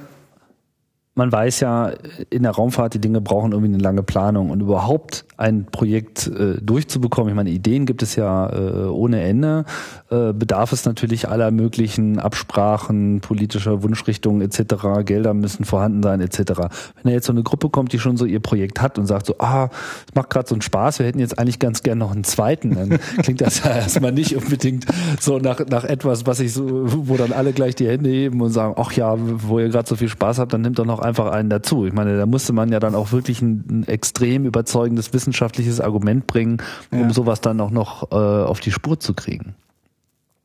S1: man weiß ja, in der Raumfahrt, die Dinge brauchen irgendwie eine lange Planung und überhaupt ein Projekt äh, durchzubekommen. Ich meine, Ideen gibt es ja äh, ohne Ende. Äh, bedarf es natürlich aller möglichen Absprachen, politischer Wunschrichtungen etc. Gelder müssen vorhanden sein etc. Wenn da jetzt so eine Gruppe kommt, die schon so ihr Projekt hat und sagt so, ah, es macht gerade so einen Spaß, wir hätten jetzt eigentlich ganz gern noch einen zweiten, dann klingt das ja erstmal nicht unbedingt so nach, nach etwas, was ich so, wo dann alle gleich die Hände heben und sagen, ach ja, wo ihr gerade so viel Spaß habt, dann nimmt doch noch einfach einen dazu. Ich meine, da musste man ja dann auch wirklich ein, ein extrem überzeugendes wissenschaftliches Argument bringen, um ja. sowas dann auch noch äh, auf die Spur zu kriegen.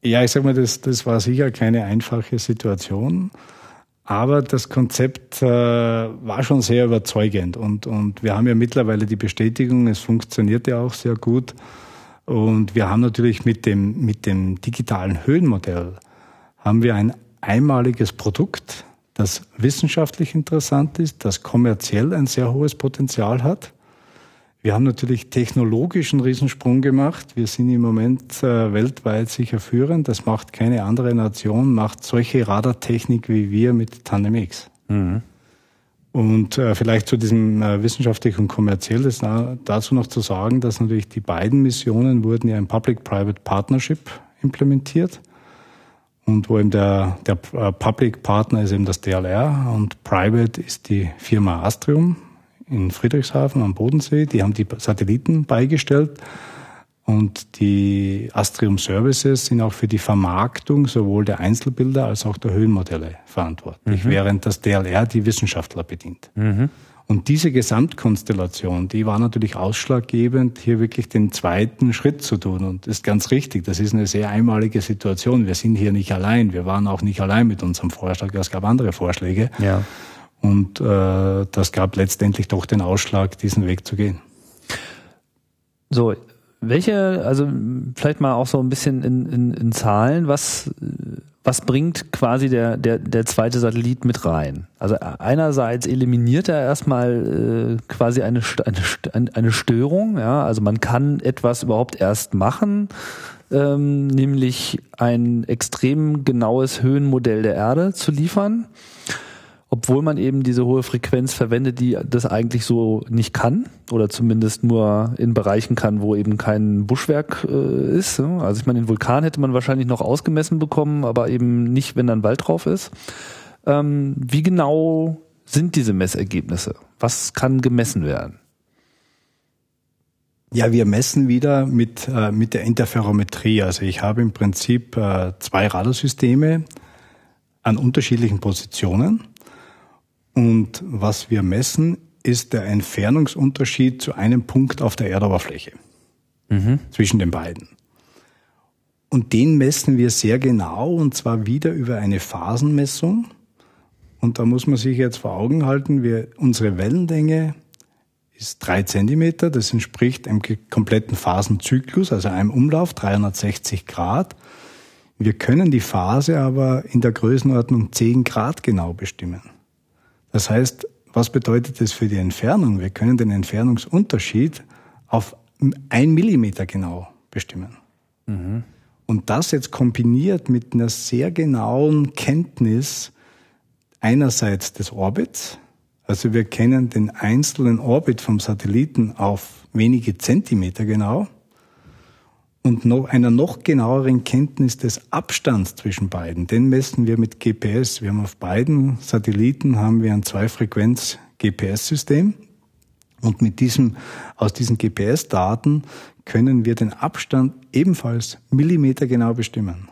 S2: Ja, ich sag mal, das, das war sicher keine einfache Situation. Aber das Konzept äh, war schon sehr überzeugend und, und wir haben ja mittlerweile die Bestätigung, es funktioniert ja auch sehr gut. Und wir haben natürlich mit dem, mit dem digitalen Höhenmodell haben wir ein einmaliges Produkt, das wissenschaftlich interessant ist, das kommerziell ein sehr hohes Potenzial hat. Wir haben natürlich technologisch einen Riesensprung gemacht. Wir sind im Moment äh, weltweit sicher führend. Das macht keine andere Nation, macht solche Radartechnik wie wir mit Tandem X. Mhm. Und äh, vielleicht zu diesem äh, wissenschaftlich und kommerziell ist dazu noch zu sagen, dass natürlich die beiden Missionen wurden ja im Public-Private Partnership implementiert. Und wo eben der, der äh, Public Partner ist eben das DLR und Private ist die Firma Astrium in Friedrichshafen am Bodensee. Die haben die Satelliten beigestellt. Und die Astrium Services sind auch für die Vermarktung sowohl der Einzelbilder als auch der Höhenmodelle verantwortlich, mhm. während das DLR die Wissenschaftler bedient. Mhm. Und diese Gesamtkonstellation, die war natürlich ausschlaggebend, hier wirklich den zweiten Schritt zu tun. Und das ist ganz richtig, das ist eine sehr einmalige Situation. Wir sind hier nicht allein. Wir waren auch nicht allein mit unserem Vorschlag. Es gab andere Vorschläge. Ja. Und äh, das gab letztendlich doch den Ausschlag, diesen Weg zu gehen.
S1: So, welche, also vielleicht mal auch so ein bisschen in, in, in Zahlen, was, was bringt quasi der, der, der zweite Satellit mit rein? Also einerseits eliminiert er erstmal äh, quasi eine, eine, eine Störung, ja, also man kann etwas überhaupt erst machen, ähm, nämlich ein extrem genaues Höhenmodell der Erde zu liefern obwohl man eben diese hohe Frequenz verwendet, die das eigentlich so nicht kann oder zumindest nur in Bereichen kann, wo eben kein Buschwerk äh, ist. Also ich meine, den Vulkan hätte man wahrscheinlich noch ausgemessen bekommen, aber eben nicht, wenn dann Wald drauf ist. Ähm, wie genau sind diese Messergebnisse? Was kann gemessen werden?
S2: Ja, wir messen wieder mit, äh, mit der Interferometrie. Also ich habe im Prinzip äh, zwei Radarsysteme an unterschiedlichen Positionen und was wir messen, ist der Entfernungsunterschied zu einem Punkt auf der Erdoberfläche mhm. zwischen den beiden. Und den messen wir sehr genau und zwar wieder über eine Phasenmessung. Und da muss man sich jetzt vor Augen halten, wir, unsere Wellenlänge ist drei Zentimeter. Das entspricht einem kompletten Phasenzyklus, also einem Umlauf, 360 Grad. Wir können die Phase aber in der Größenordnung 10 Grad genau bestimmen. Das heißt, was bedeutet das für die Entfernung? Wir können den Entfernungsunterschied auf ein Millimeter genau bestimmen. Mhm. Und das jetzt kombiniert mit einer sehr genauen Kenntnis einerseits des Orbits, also wir kennen den einzelnen Orbit vom Satelliten auf wenige Zentimeter genau, und noch einer noch genaueren Kenntnis des Abstands zwischen beiden. Den messen wir mit GPS. Wir haben auf beiden Satelliten haben wir ein Zweifrequenz GPS-System. Und mit diesem, aus diesen GPS-Daten können wir den Abstand ebenfalls millimetergenau bestimmen.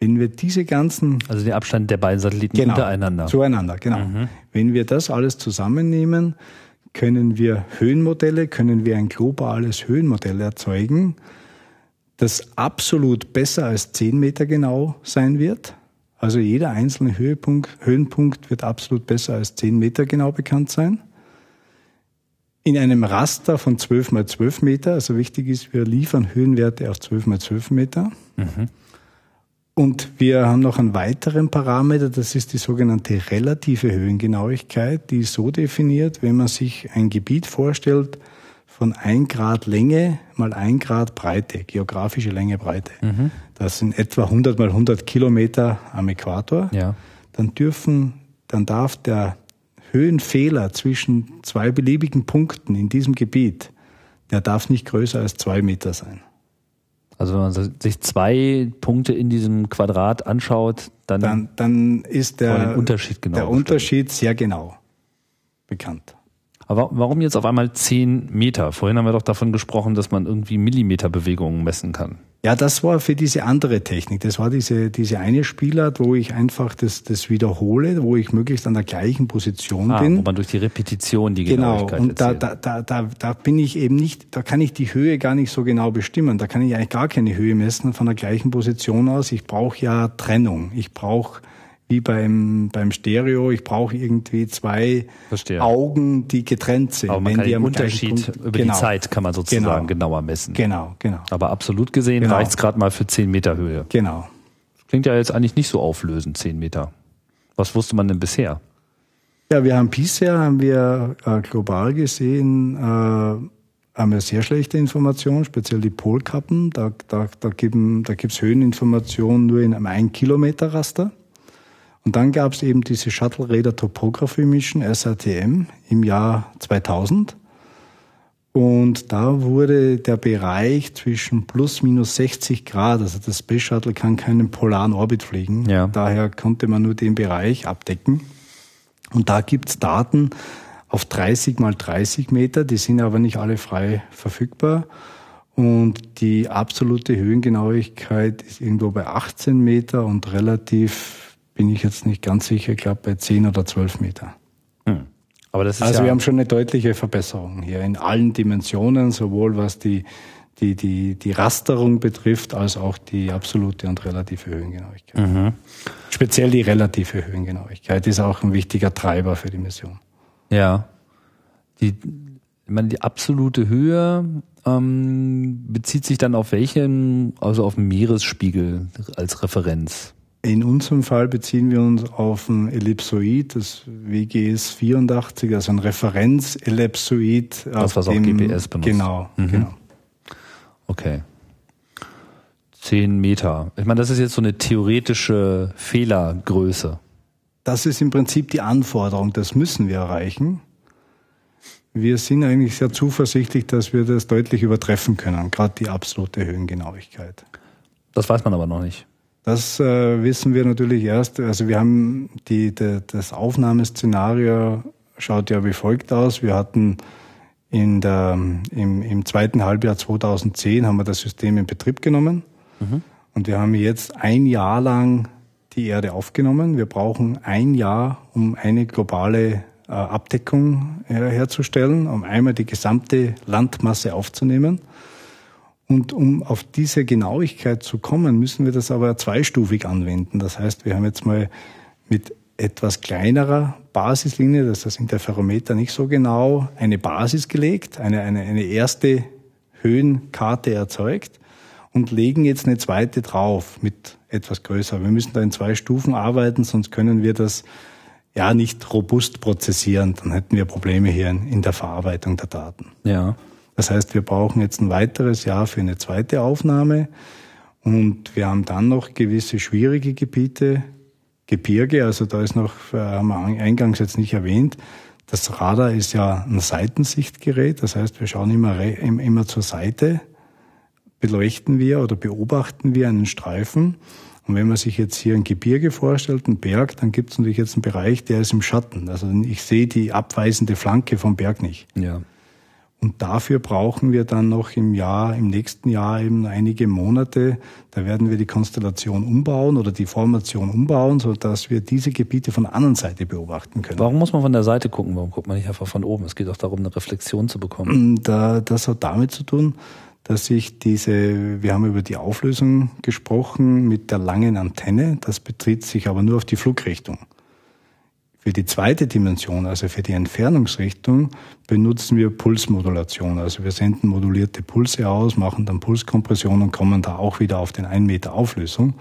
S2: Wenn wir diese ganzen.
S1: Also den Abstand der beiden Satelliten
S2: genau,
S1: untereinander.
S2: Zueinander, genau. Mhm. Wenn wir das alles zusammennehmen, können wir Höhenmodelle, können wir ein globales Höhenmodell erzeugen, das absolut besser als 10 Meter genau sein wird. Also jeder einzelne Höhepunkt, Höhenpunkt wird absolut besser als 10 Meter genau bekannt sein. In einem Raster von 12 mal 12 Meter, also wichtig ist, wir liefern Höhenwerte auf 12 mal 12 Meter. Mhm. Und wir haben noch einen weiteren Parameter, das ist die sogenannte relative Höhengenauigkeit, die ist so definiert, wenn man sich ein Gebiet vorstellt, von ein Grad Länge mal ein Grad Breite, geografische Länge Breite. Mhm. Das sind etwa 100 mal 100 Kilometer am Äquator. Ja. Dann dürfen, dann darf der Höhenfehler zwischen zwei beliebigen Punkten in diesem Gebiet, der darf nicht größer als zwei Meter sein.
S1: Also wenn man sich zwei Punkte in diesem Quadrat anschaut, dann,
S2: dann, dann ist der, Unterschied genau der Unterschied sehr genau bekannt.
S1: Aber warum jetzt auf einmal 10 Meter? Vorhin haben wir doch davon gesprochen, dass man irgendwie Millimeterbewegungen messen kann.
S2: Ja, das war für diese andere Technik. Das war diese, diese eine Spielart, wo ich einfach das, das wiederhole, wo ich möglichst an der gleichen Position ah, bin. Wo
S1: man durch die Repetition die
S2: genau. Genauigkeit Genau, und da, da, da, da, da bin ich eben nicht, da kann ich die Höhe gar nicht so genau bestimmen. Da kann ich eigentlich gar keine Höhe messen von der gleichen Position aus. Ich brauche ja Trennung. Ich brauche wie beim, beim Stereo. Ich brauche irgendwie zwei Verstehe. Augen, die getrennt sind.
S1: Aber man kann den Unterschied Punkt, über genau. die Zeit kann man sozusagen genau. genauer messen.
S2: Genau, genau.
S1: Aber absolut gesehen genau. reicht es gerade mal für 10 Meter Höhe.
S2: Genau.
S1: Klingt ja jetzt eigentlich nicht so auflösend, 10 Meter. Was wusste man denn bisher?
S2: Ja, wir haben bisher, haben wir äh, global gesehen, äh, haben wir sehr schlechte Informationen, speziell die Polkappen. Da, da, da, geben, da gibt's Höheninformationen nur in einem 1 Kilometer Raster. Und dann gab es eben diese Shuttle Radar Topography Mission, SRTM, im Jahr 2000. Und da wurde der Bereich zwischen plus minus 60 Grad, also das Space Shuttle kann keinen polaren Orbit fliegen, ja. daher konnte man nur den Bereich abdecken. Und da gibt's Daten auf 30 mal 30 Meter, die sind aber nicht alle frei verfügbar. Und die absolute Höhengenauigkeit ist irgendwo bei 18 Meter und relativ, bin ich jetzt nicht ganz sicher, ich glaube bei 10 oder 12 Meter. Hm. Aber das ist also ja wir haben schon eine deutliche Verbesserung hier in allen Dimensionen, sowohl was die, die, die, die Rasterung betrifft, als auch die absolute und relative Höhengenauigkeit. Mhm. Speziell die relative Höhengenauigkeit ist auch ein wichtiger Treiber für die Mission.
S1: Ja. Die, ich meine, die absolute Höhe ähm, bezieht sich dann auf welchen, also auf den Meeresspiegel als Referenz?
S2: In unserem Fall beziehen wir uns auf ein Ellipsoid, das WGS 84, also ein Referenz-Ellipsoid.
S1: Das, was auch GPS benutzt.
S2: Genau, mhm. genau.
S1: Okay. Zehn Meter. Ich meine, das ist jetzt so eine theoretische Fehlergröße.
S2: Das ist im Prinzip die Anforderung, das müssen wir erreichen. Wir sind eigentlich sehr zuversichtlich, dass wir das deutlich übertreffen können, gerade die absolute Höhengenauigkeit.
S1: Das weiß man aber noch nicht.
S2: Das äh, wissen wir natürlich erst. Also wir haben die, die, das Aufnahmeszenario schaut ja wie folgt aus. Wir hatten in der, im, im zweiten Halbjahr 2010 haben wir das System in Betrieb genommen. Mhm. Und wir haben jetzt ein Jahr lang die Erde aufgenommen. Wir brauchen ein Jahr, um eine globale äh, Abdeckung herzustellen, um einmal die gesamte Landmasse aufzunehmen. Und um auf diese Genauigkeit zu kommen, müssen wir das aber zweistufig anwenden. Das heißt, wir haben jetzt mal mit etwas kleinerer Basislinie, das ist das Interferometer nicht so genau, eine Basis gelegt, eine, eine, eine erste Höhenkarte erzeugt und legen jetzt eine zweite drauf mit etwas größer. Wir müssen da in zwei Stufen arbeiten, sonst können wir das ja nicht robust prozessieren, dann hätten wir Probleme hier in, der Verarbeitung der Daten.
S1: Ja.
S2: Das heißt, wir brauchen jetzt ein weiteres Jahr für eine zweite Aufnahme und wir haben dann noch gewisse schwierige Gebiete, Gebirge, also da ist noch, äh, haben wir eingangs jetzt nicht erwähnt, das Radar ist ja ein Seitensichtgerät, das heißt, wir schauen immer, immer zur Seite, beleuchten wir oder beobachten wir einen Streifen und wenn man sich jetzt hier ein Gebirge vorstellt, einen Berg, dann gibt es natürlich jetzt einen Bereich, der ist im Schatten. Also ich sehe die abweisende Flanke vom Berg nicht.
S1: Ja.
S2: Und dafür brauchen wir dann noch im Jahr, im nächsten Jahr eben einige Monate. Da werden wir die Konstellation umbauen oder die Formation umbauen, so dass wir diese Gebiete von der anderen Seite beobachten können.
S1: Warum muss man von der Seite gucken? Warum guckt man nicht einfach von oben? Es geht auch darum, eine Reflexion zu bekommen.
S2: Da, das hat damit zu tun, dass ich diese, wir haben über die Auflösung gesprochen mit der langen Antenne, das bezieht sich aber nur auf die Flugrichtung. Für die zweite Dimension, also für die Entfernungsrichtung, benutzen wir Pulsmodulation. Also wir senden modulierte Pulse aus, machen dann Pulskompression und kommen da auch wieder auf den 1 Meter Auflösung.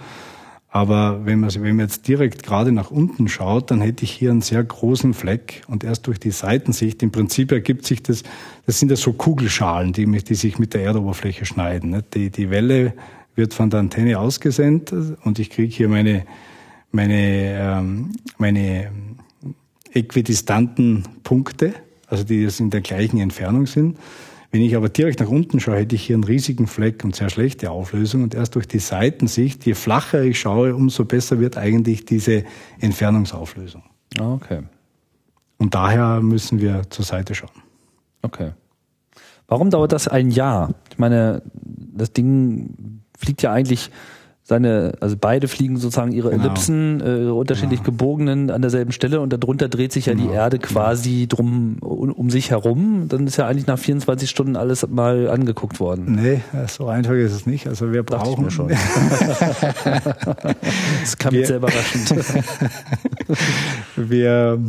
S2: Aber wenn man, wenn man jetzt direkt gerade nach unten schaut, dann hätte ich hier einen sehr großen Fleck und erst durch die Seitensicht, im Prinzip ergibt sich das, das sind ja so Kugelschalen, die, die sich mit der Erdoberfläche schneiden. Die, die Welle wird von der Antenne ausgesendet und ich kriege hier meine, meine, ähm, meine äquidistanten Punkte, also die jetzt in der gleichen Entfernung sind. Wenn ich aber direkt nach unten schaue, hätte ich hier einen riesigen Fleck und sehr schlechte Auflösung. Und erst durch die Seitensicht, je flacher ich schaue, umso besser wird eigentlich diese Entfernungsauflösung.
S1: Okay.
S2: Und daher müssen wir zur Seite schauen.
S1: Okay. Warum dauert das ein Jahr? Ich meine, das Ding fliegt ja eigentlich seine, also beide fliegen sozusagen ihre genau. Ellipsen, äh, unterschiedlich genau. gebogenen an derselben Stelle und darunter dreht sich ja genau. die Erde quasi drum um, um, sich herum. Dann ist ja eigentlich nach 24 Stunden alles mal angeguckt worden.
S2: Nee, so einfach ist es nicht. Also wir brauchen.
S1: Schon. das kam jetzt sehr überraschend.
S2: wir,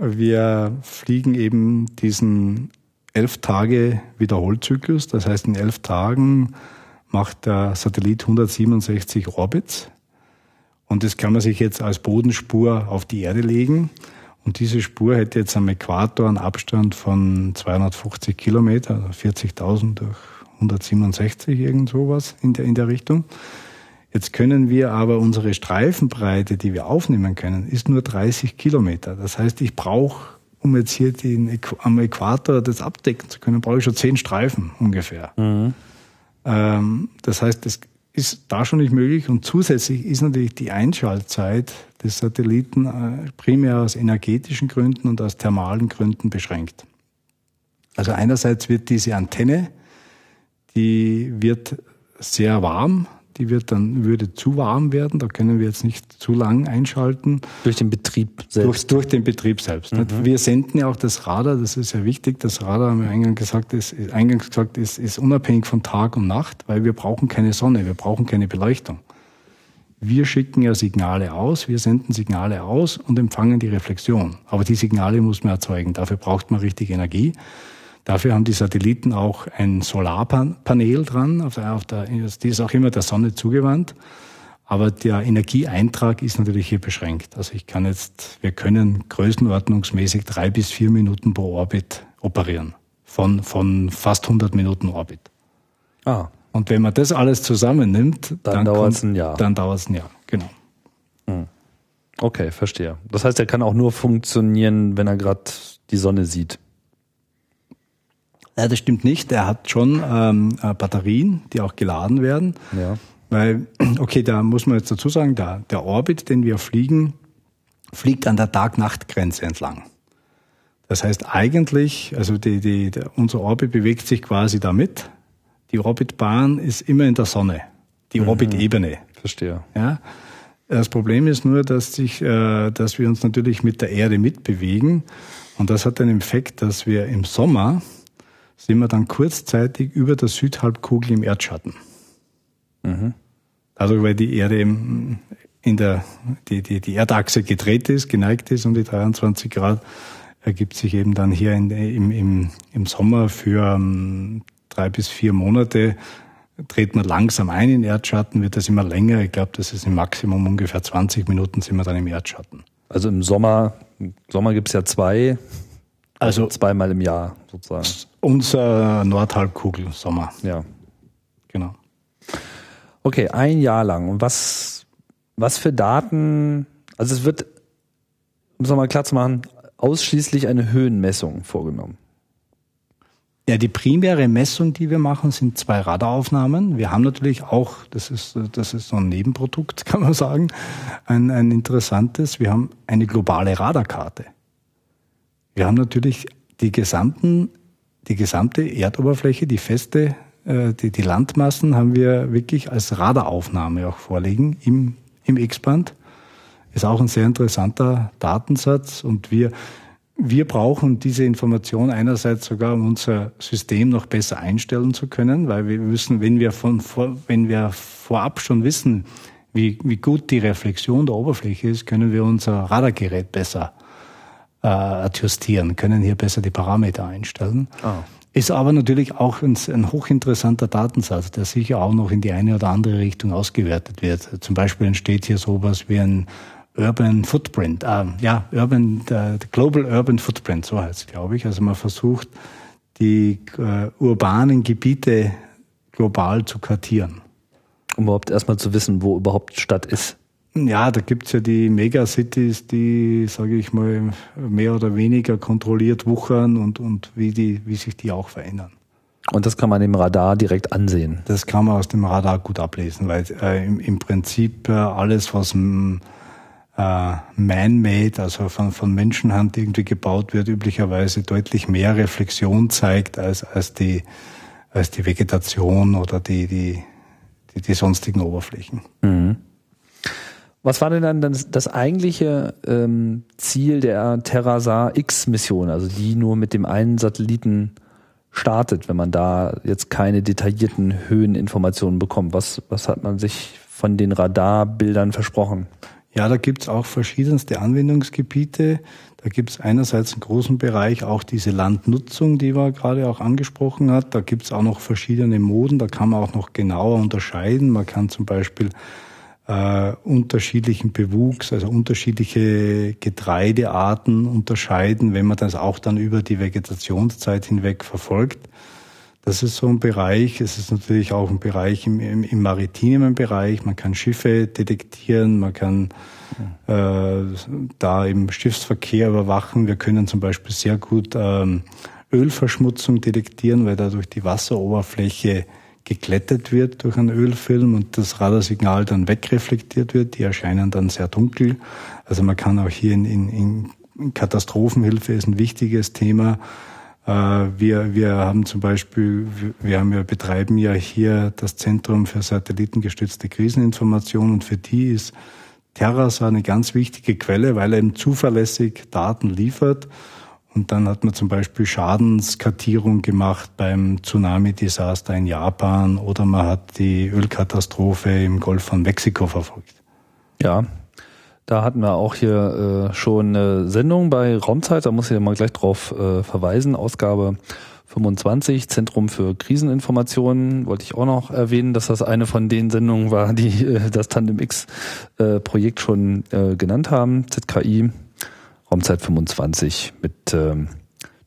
S2: wir fliegen eben diesen elf Tage Wiederholzyklus. Das heißt, in elf Tagen macht der Satellit 167 Orbits. Und das kann man sich jetzt als Bodenspur auf die Erde legen. Und diese Spur hätte jetzt am Äquator einen Abstand von 250 Kilometer, also 40.000 durch 167, irgend sowas in der, in der Richtung. Jetzt können wir aber unsere Streifenbreite, die wir aufnehmen können, ist nur 30 Kilometer. Das heißt, ich brauche, um jetzt hier den, am Äquator das abdecken zu können, brauche ich schon zehn Streifen ungefähr. Mhm. Ähm, das heißt, das ist da schon nicht möglich. Und zusätzlich ist natürlich die Einschaltzeit des Satelliten äh, primär aus energetischen Gründen und aus thermalen Gründen beschränkt. Also einerseits wird diese Antenne, die wird sehr warm, die wird dann, würde zu warm werden, da können wir jetzt nicht zu lang einschalten.
S1: Durch den Betrieb
S2: selbst? Durch, durch den Betrieb selbst. Mhm. Wir senden ja auch das Radar, das ist ja wichtig, das Radar, haben wir eingangs gesagt, ist, eingangs gesagt, ist, ist unabhängig von Tag und Nacht, weil wir brauchen keine Sonne, wir brauchen keine Beleuchtung. Wir schicken ja Signale aus, wir senden Signale aus und empfangen die Reflexion. Aber die Signale muss man erzeugen, dafür braucht man richtig Energie. Dafür haben die Satelliten auch ein Solarpanel dran, auf der, auf der, die ist auch immer der Sonne zugewandt. Aber der Energieeintrag ist natürlich hier beschränkt. Also ich kann jetzt, wir können größenordnungsmäßig drei bis vier Minuten pro Orbit operieren. Von, von fast 100 Minuten Orbit. Ah. Und wenn man das alles zusammennimmt,
S1: dann, dann dauert es ein Jahr.
S2: Dann dauert es ein Jahr, genau.
S1: Hm. Okay, verstehe. Das heißt, er kann auch nur funktionieren, wenn er gerade die Sonne sieht.
S2: Nein, das stimmt nicht. Er hat schon ähm, äh, Batterien, die auch geladen werden. Ja. Weil, okay, da muss man jetzt dazu sagen, der, der Orbit, den wir fliegen, fliegt an der Tag-Nacht-Grenze entlang. Das heißt eigentlich, also die, die, der, unser Orbit bewegt sich quasi damit. Die Orbitbahn ist immer in der Sonne, die mhm. Orbitebene.
S1: Verstehe.
S2: Ja. Das Problem ist nur, dass, sich, äh, dass wir uns natürlich mit der Erde mitbewegen. Und das hat den Effekt, dass wir im Sommer sind wir dann kurzzeitig über der Südhalbkugel im Erdschatten. Mhm. Also weil die Erde eben in der, die, die, die Erdachse gedreht ist, geneigt ist um die 23 Grad, ergibt sich eben dann hier in, im, im, im Sommer für um, ähm, drei bis vier Monate dreht man langsam ein in Erdschatten, wird das immer länger. Ich glaube, das ist im Maximum ungefähr 20 Minuten sind wir dann im Erdschatten.
S1: Also im Sommer, im Sommer gibt es ja zwei also zweimal im Jahr sozusagen.
S2: Unser Nordhalbkugel Sommer.
S1: Ja. Genau. Okay, ein Jahr lang. Und was, was für Daten, also es wird, um es nochmal klar zu machen, ausschließlich eine Höhenmessung vorgenommen.
S2: Ja, die primäre Messung, die wir machen, sind zwei Radaraufnahmen. Wir haben natürlich auch, das ist, das ist so ein Nebenprodukt, kann man sagen, ein, ein interessantes, wir haben eine globale Radarkarte. Wir haben natürlich die gesamten, die gesamte Erdoberfläche, die feste, äh, die, die Landmassen haben wir wirklich als Radaraufnahme auch vorliegen im, im X-Band. Ist auch ein sehr interessanter Datensatz und wir, wir brauchen diese Information einerseits sogar, um unser System noch besser einstellen zu können, weil wir müssen, wenn wir von, wenn wir vorab schon wissen, wie, wie gut die Reflexion der Oberfläche ist, können wir unser Radargerät besser äh, adjustieren, können hier besser die Parameter einstellen. Ah. Ist aber natürlich auch ein, ein, hochinteressanter Datensatz, der sicher auch noch in die eine oder andere Richtung ausgewertet wird. Zum Beispiel entsteht hier sowas wie ein Urban Footprint, äh, ja, Urban, der Global Urban Footprint, so heißt es, glaube ich. Also man versucht, die äh, urbanen Gebiete global zu kartieren.
S1: Um überhaupt erstmal zu wissen, wo überhaupt Stadt ist.
S2: Ja, da gibt's ja die Megacities, die, sage ich mal, mehr oder weniger kontrolliert wuchern und, und wie, die, wie sich die auch verändern.
S1: Und das kann man im Radar direkt ansehen?
S2: Das kann man aus dem Radar gut ablesen, weil äh, im, im Prinzip äh, alles, was äh, man-made, also von, von Menschenhand irgendwie gebaut wird, üblicherweise deutlich mehr Reflexion zeigt als, als, die, als die Vegetation oder die, die, die, die sonstigen Oberflächen. Mhm.
S1: Was war denn dann das, das eigentliche ähm, Ziel der Terrasar X-Mission, also die nur mit dem einen Satelliten startet, wenn man da jetzt keine detaillierten Höheninformationen bekommt? Was, was hat man sich von den Radarbildern versprochen?
S2: Ja, da gibt's auch verschiedenste Anwendungsgebiete. Da gibt's einerseits einen großen Bereich, auch diese Landnutzung, die man gerade auch angesprochen hat. Da gibt's auch noch verschiedene Moden, da kann man auch noch genauer unterscheiden. Man kann zum Beispiel äh, unterschiedlichen Bewuchs, also unterschiedliche Getreidearten unterscheiden, wenn man das auch dann über die Vegetationszeit hinweg verfolgt. Das ist so ein Bereich. Es ist natürlich auch ein Bereich im, im, im maritimen Bereich. Man kann Schiffe detektieren, man kann äh, da im Schiffsverkehr überwachen. Wir können zum Beispiel sehr gut ähm, Ölverschmutzung detektieren, weil dadurch die Wasseroberfläche geglättet wird durch einen Ölfilm und das Radarsignal dann wegreflektiert wird. Die erscheinen dann sehr dunkel. Also man kann auch hier in, in, in Katastrophenhilfe ist ein wichtiges Thema. Äh, wir, wir haben zum Beispiel, wir haben ja, betreiben ja hier das Zentrum für satellitengestützte Kriseninformation und für die ist Terrasar eine ganz wichtige Quelle, weil er eben zuverlässig Daten liefert und dann hat man zum Beispiel Schadenskartierung gemacht beim Tsunami-Desaster in Japan oder man hat die Ölkatastrophe im Golf von Mexiko verfolgt.
S1: Ja, da hatten wir auch hier äh, schon eine Sendung bei Raumzeit, da muss ich ja mal gleich drauf äh, verweisen. Ausgabe 25, Zentrum für Kriseninformationen, wollte ich auch noch erwähnen, dass das eine von den Sendungen war, die äh, das Tandem X-Projekt äh, schon äh, genannt haben, ZKI, Raumzeit 25 mit ähm,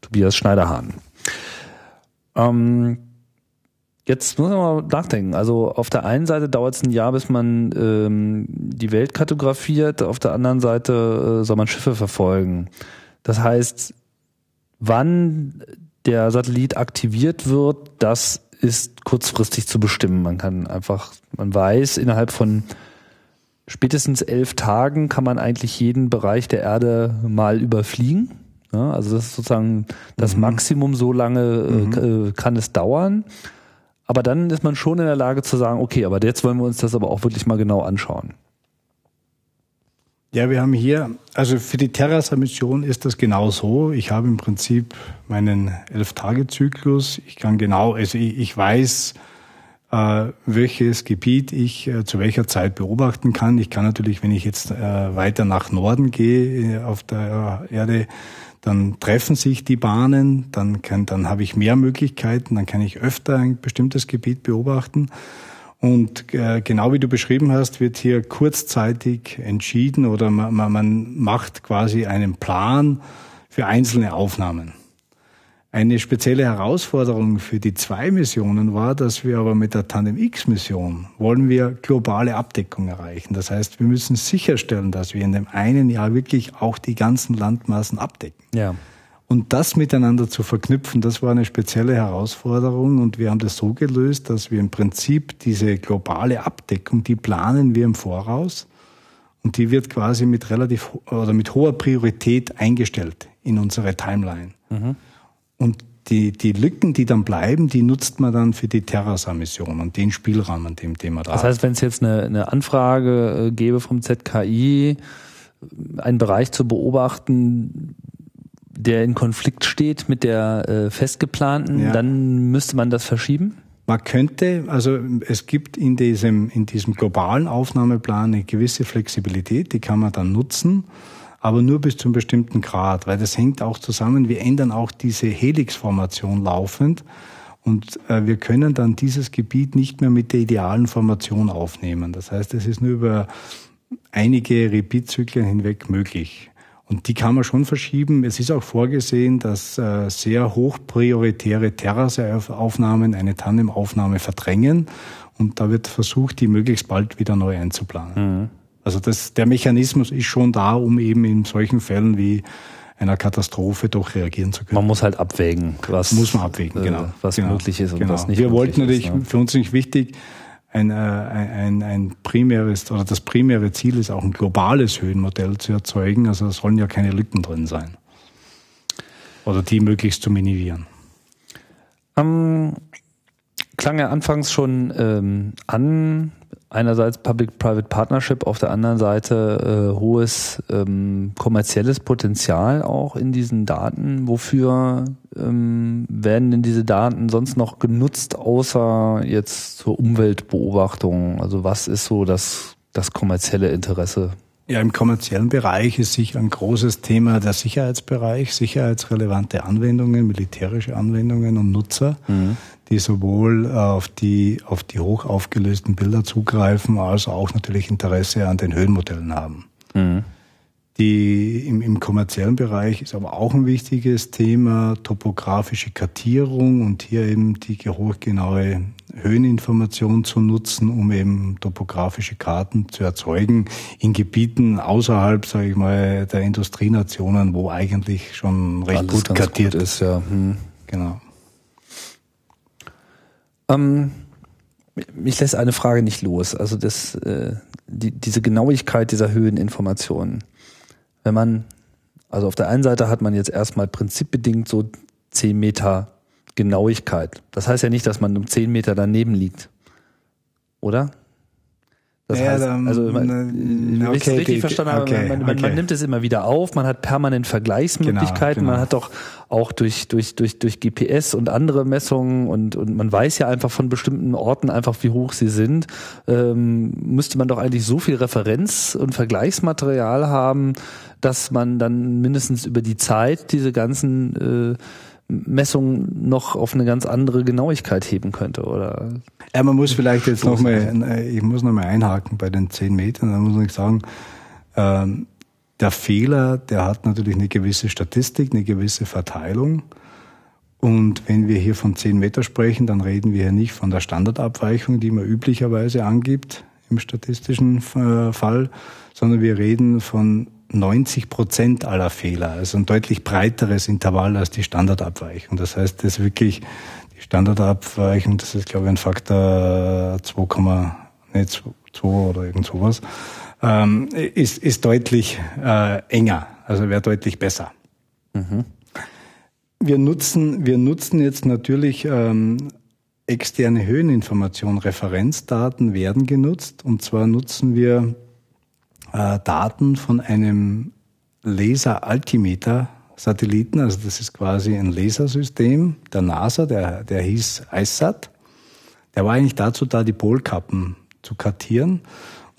S1: Tobias Schneiderhahn. Ähm, jetzt muss man mal nachdenken. Also auf der einen Seite dauert es ein Jahr, bis man ähm, die Welt kartografiert, auf der anderen Seite äh, soll man Schiffe verfolgen. Das heißt, wann der Satellit aktiviert wird, das ist kurzfristig zu bestimmen. Man kann einfach, man weiß, innerhalb von spätestens elf Tagen kann man eigentlich jeden Bereich der Erde mal überfliegen. Ja, also das ist sozusagen das mhm. Maximum, so lange äh, mhm. äh, kann es dauern. Aber dann ist man schon in der Lage zu sagen, okay, aber jetzt wollen wir uns das aber auch wirklich mal genau anschauen.
S2: Ja, wir haben hier, also für die Terraser-Mission ist das genau so. Ich habe im Prinzip meinen Elf-Tage-Zyklus. Ich kann genau, also ich, ich weiß, welches Gebiet ich äh, zu welcher Zeit beobachten kann. Ich kann natürlich, wenn ich jetzt äh, weiter nach Norden gehe auf der Erde, dann treffen sich die Bahnen, dann, kann, dann habe ich mehr Möglichkeiten, dann kann ich öfter ein bestimmtes Gebiet beobachten. Und äh, genau wie du beschrieben hast, wird hier kurzzeitig entschieden oder man, man macht quasi einen Plan für einzelne Aufnahmen. Eine spezielle Herausforderung für die zwei Missionen war, dass wir aber mit der Tandem X-Mission wollen wir globale Abdeckung erreichen. Das heißt, wir müssen sicherstellen, dass wir in dem einen Jahr wirklich auch die ganzen Landmassen abdecken.
S1: Ja.
S2: Und das miteinander zu verknüpfen, das war eine spezielle Herausforderung und wir haben das so gelöst, dass wir im Prinzip diese globale Abdeckung, die planen wir im Voraus und die wird quasi mit relativ oder mit hoher Priorität eingestellt in unsere Timeline. Mhm. Und die, die Lücken, die dann bleiben, die nutzt man dann für die Terrasa-Mission und den Spielraum, an dem Thema
S1: da Das heißt, wenn es jetzt eine, eine Anfrage äh, gäbe vom ZKI, einen Bereich zu beobachten, der in Konflikt steht mit der äh, festgeplanten, ja. dann müsste man das verschieben?
S2: Man könnte, also es gibt in diesem, in diesem globalen Aufnahmeplan eine gewisse Flexibilität, die kann man dann nutzen aber nur bis zu einem bestimmten Grad, weil das hängt auch zusammen. Wir ändern auch diese Helixformation laufend und äh, wir können dann dieses Gebiet nicht mehr mit der idealen Formation aufnehmen. Das heißt, es ist nur über einige Repeat-Zyklen hinweg möglich. Und die kann man schon verschieben. Es ist auch vorgesehen, dass äh, sehr hochprioritäre Terrasse-Aufnahmen eine Tandem-Aufnahme verdrängen. Und da wird versucht, die möglichst bald wieder neu einzuplanen. Mhm. Also das, der Mechanismus ist schon da, um eben in solchen Fällen wie einer Katastrophe doch reagieren zu können.
S1: Man muss halt abwägen,
S2: was muss man abwägen, genau,
S1: äh, was
S2: genau,
S1: möglich ist und
S2: genau.
S1: was nicht.
S2: Wir wollten natürlich ist, ne? für uns nicht wichtig, ein, äh, ein, ein primäres oder das primäre Ziel ist auch ein globales Höhenmodell zu erzeugen. Also es sollen ja keine Lücken drin sein oder die möglichst zu minimieren.
S1: Ähm, klang ja anfangs schon ähm, an, einerseits Public-Private Partnership, auf der anderen Seite äh, hohes ähm, kommerzielles Potenzial auch in diesen Daten. Wofür ähm, werden denn diese Daten sonst noch genutzt, außer jetzt zur Umweltbeobachtung? Also was ist so das, das kommerzielle Interesse?
S2: Ja, im kommerziellen Bereich ist sicher ein großes Thema der Sicherheitsbereich, sicherheitsrelevante Anwendungen, militärische Anwendungen und Nutzer. Mhm die sowohl äh, auf die, auf die hoch aufgelösten Bilder zugreifen, als auch natürlich Interesse an den Höhenmodellen haben. Mhm. Die im, im kommerziellen Bereich ist aber auch ein wichtiges Thema, topografische Kartierung und hier eben die hochgenaue Höheninformation zu nutzen, um eben topografische Karten zu erzeugen in Gebieten außerhalb, sage ich mal, der Industrienationen, wo eigentlich schon recht Alles gut kartiert gut ist. Ja. Hm. Genau.
S1: Ähm, mich lässt eine Frage nicht los. Also das, äh, die, diese Genauigkeit dieser Höheninformationen wenn man, also auf der einen Seite hat man jetzt erstmal prinzipbedingt so 10 Meter Genauigkeit. Das heißt ja nicht, dass man um 10 Meter daneben liegt. Oder? Das ja, heißt, also man, wenn okay, ich es richtig die, verstanden habe, okay, man, man, okay. man, nimmt es immer wieder auf, man hat permanent Vergleichsmöglichkeiten, genau, genau. man hat doch auch durch, durch, durch, durch GPS und andere Messungen und, und man weiß ja einfach von bestimmten Orten einfach, wie hoch sie sind, ähm, müsste man doch eigentlich so viel Referenz- und Vergleichsmaterial haben, dass man dann mindestens über die Zeit diese ganzen äh, Messungen noch auf eine ganz andere Genauigkeit heben könnte, oder?
S2: Ja, man muss vielleicht jetzt nochmal, äh, ich muss nochmal einhaken bei den 10 Metern, da muss ich sagen, ähm, der Fehler, der hat natürlich eine gewisse Statistik, eine gewisse Verteilung. Und wenn wir hier von 10 Meter sprechen, dann reden wir hier nicht von der Standardabweichung, die man üblicherweise angibt im statistischen äh, Fall, sondern wir reden von 90 Prozent aller Fehler, also ein deutlich breiteres Intervall als die Standardabweichung. Das heißt, das ist wirklich die Standardabweichung, das ist glaube ich ein Faktor 2, nicht 2 oder irgend sowas, ähm, ist, ist deutlich äh, enger, also wäre deutlich besser. Mhm. Wir nutzen, wir nutzen jetzt natürlich ähm, externe Höheninformation, Referenzdaten werden genutzt und zwar nutzen wir äh, Daten von einem Laser-Altimeter-Satelliten, also das ist quasi ein Lasersystem der NASA, der, der hieß ISAT. Der war eigentlich dazu da, die Polkappen zu kartieren.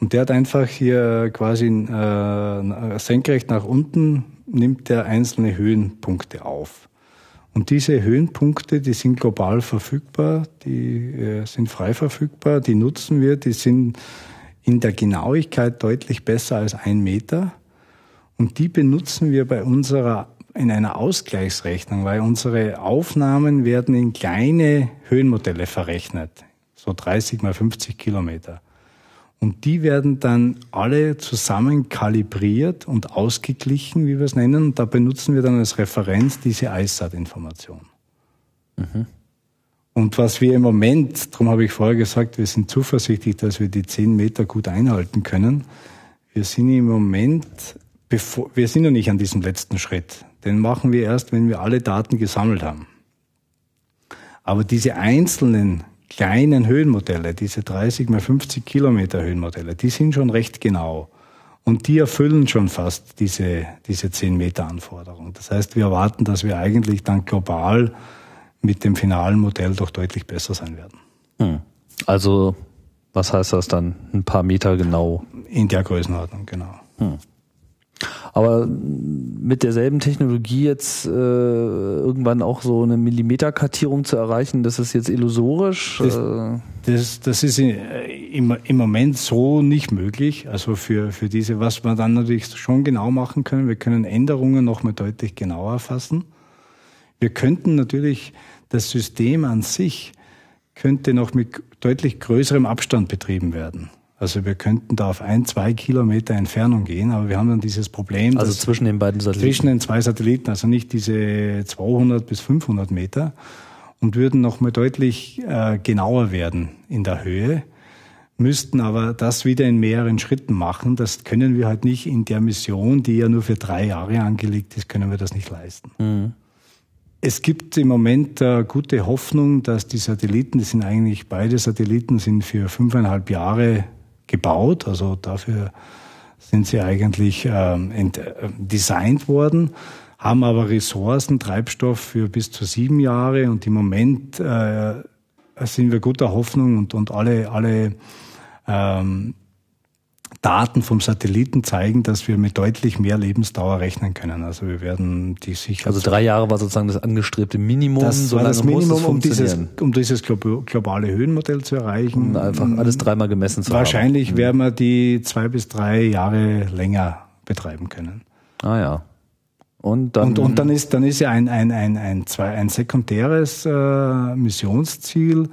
S2: Und der hat einfach hier quasi äh, senkrecht nach unten, nimmt der einzelne Höhenpunkte auf. Und diese Höhenpunkte, die sind global verfügbar, die äh, sind frei verfügbar, die nutzen wir, die sind in der Genauigkeit deutlich besser als ein Meter. Und die benutzen wir bei unserer, in einer Ausgleichsrechnung, weil unsere Aufnahmen werden in kleine Höhenmodelle verrechnet. So 30 mal 50 Kilometer. Und die werden dann alle zusammen kalibriert und ausgeglichen, wie wir es nennen. Und da benutzen wir dann als Referenz diese ISAT-Information. Mhm. Und was wir im Moment, darum habe ich vorher gesagt, wir sind zuversichtlich, dass wir die 10 Meter gut einhalten können. Wir sind im Moment, bevor, wir sind noch nicht an diesem letzten Schritt. Den machen wir erst, wenn wir alle Daten gesammelt haben. Aber diese einzelnen kleinen Höhenmodelle, diese 30 mal 50 Kilometer Höhenmodelle, die sind schon recht genau. Und die erfüllen schon fast diese, diese 10 Meter Anforderung. Das heißt, wir erwarten, dass wir eigentlich dann global mit dem finalen Modell doch deutlich besser sein werden. Hm.
S1: Also, was heißt das dann? Ein paar Meter genau?
S2: In der Größenordnung, genau. Hm.
S1: Aber mit derselben Technologie jetzt äh, irgendwann auch so eine Millimeterkartierung zu erreichen, das ist jetzt illusorisch?
S2: Das, äh das, das ist im, im Moment so nicht möglich. Also für, für diese, was wir dann natürlich schon genau machen können, wir können Änderungen nochmal deutlich genauer erfassen. Wir könnten natürlich das System an sich könnte noch mit deutlich größerem Abstand betrieben werden. Also wir könnten da auf ein, zwei Kilometer Entfernung gehen, aber wir haben dann dieses Problem.
S1: Also zwischen den beiden
S2: Satelliten? Zwischen den zwei Satelliten, also nicht diese 200 bis 500 Meter und würden noch mal deutlich äh, genauer werden in der Höhe, müssten aber das wieder in mehreren Schritten machen. Das können wir halt nicht in der Mission, die ja nur für drei Jahre angelegt ist, können wir das nicht leisten. Mhm. Es gibt im Moment äh, gute Hoffnung, dass die Satelliten, das sind eigentlich beide Satelliten, sind für fünfeinhalb Jahre gebaut. Also dafür sind sie eigentlich ähm, ent, äh, designt worden, haben aber Ressourcen, Treibstoff für bis zu sieben Jahre. Und im Moment äh, sind wir guter Hoffnung und, und alle, alle ähm, Daten vom Satelliten zeigen, dass wir mit deutlich mehr Lebensdauer rechnen können. Also wir werden die sicher.
S1: Also drei Jahre war sozusagen das angestrebte Minimum.
S2: Das war das Minimum, um dieses, um dieses globale Höhenmodell zu erreichen.
S1: Um einfach alles dreimal gemessen
S2: zu Wahrscheinlich haben. Wahrscheinlich werden wir die zwei bis drei Jahre länger betreiben können.
S1: Ah ja. Und dann,
S2: und, und dann ist dann ist ja ein ein ein ein, zwei, ein sekundäres äh, Missionsziel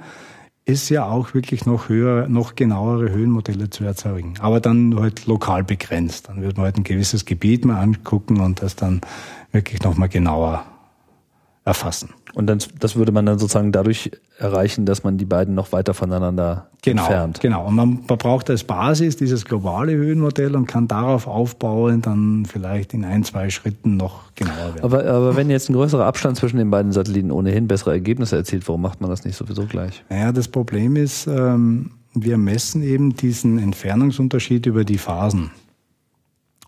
S2: ist ja auch wirklich noch höher, noch genauere Höhenmodelle zu erzeugen. Aber dann halt lokal begrenzt. Dann wird man halt ein gewisses Gebiet mal angucken und das dann wirklich nochmal genauer erfassen.
S1: Und dann, das würde man dann sozusagen dadurch erreichen, dass man die beiden noch weiter voneinander
S2: genau,
S1: entfernt.
S2: Genau. Und man, man braucht als Basis dieses globale Höhenmodell und kann darauf aufbauen, dann vielleicht in ein, zwei Schritten noch genauer werden.
S1: Aber, aber wenn jetzt ein größerer Abstand zwischen den beiden Satelliten ohnehin bessere Ergebnisse erzielt, warum macht man das nicht sowieso gleich?
S2: Naja, das Problem ist, ähm, wir messen eben diesen Entfernungsunterschied über die Phasen.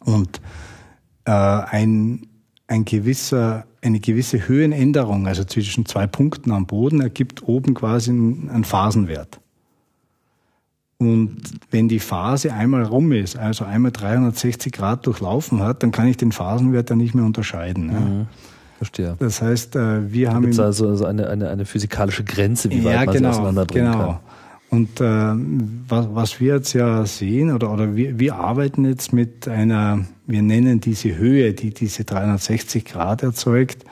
S2: Und äh, ein, ein gewisser eine gewisse Höhenänderung, also zwischen zwei Punkten am Boden, ergibt oben quasi einen Phasenwert. Und wenn die Phase einmal rum ist, also einmal 360 Grad durchlaufen hat, dann kann ich den Phasenwert dann nicht mehr unterscheiden. Mhm.
S1: Verstehe.
S2: Das heißt, äh, wir haben
S1: Gibt's also eine, eine, eine physikalische Grenze, wie weit ja, man genau, sie auseinanderbringen genau. kann.
S2: Und äh, was, was wir jetzt ja sehen, oder, oder wir, wir arbeiten jetzt mit einer, wir nennen diese Höhe, die diese 360 Grad erzeugt,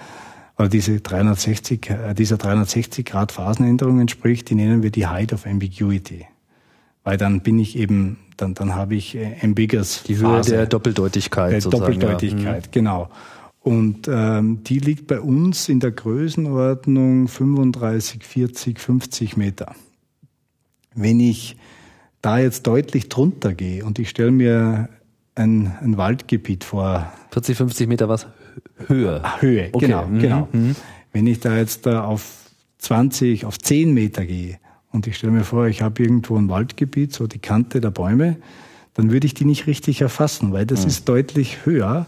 S2: oder diese 360, äh, dieser 360 Grad Phasenänderung entspricht, die nennen wir die Height of Ambiguity. Weil dann bin ich eben, dann, dann habe ich äh, ambiguous
S1: Die Höhe Phase, der Doppeldeutigkeit. Der
S2: Doppeldeutigkeit, ja. Mhm. genau. Und ähm, die liegt bei uns in der Größenordnung 35, 40, 50 Meter. Wenn ich da jetzt deutlich drunter gehe und ich stelle mir ein, ein Waldgebiet vor.
S1: 40, 50 Meter was? Höhe.
S2: Ah, Höhe, okay. genau, mhm. genau. Mhm. Wenn ich da jetzt da auf 20, auf 10 Meter gehe und ich stelle mir vor, ich habe irgendwo ein Waldgebiet, so die Kante der Bäume, dann würde ich die nicht richtig erfassen, weil das mhm. ist deutlich höher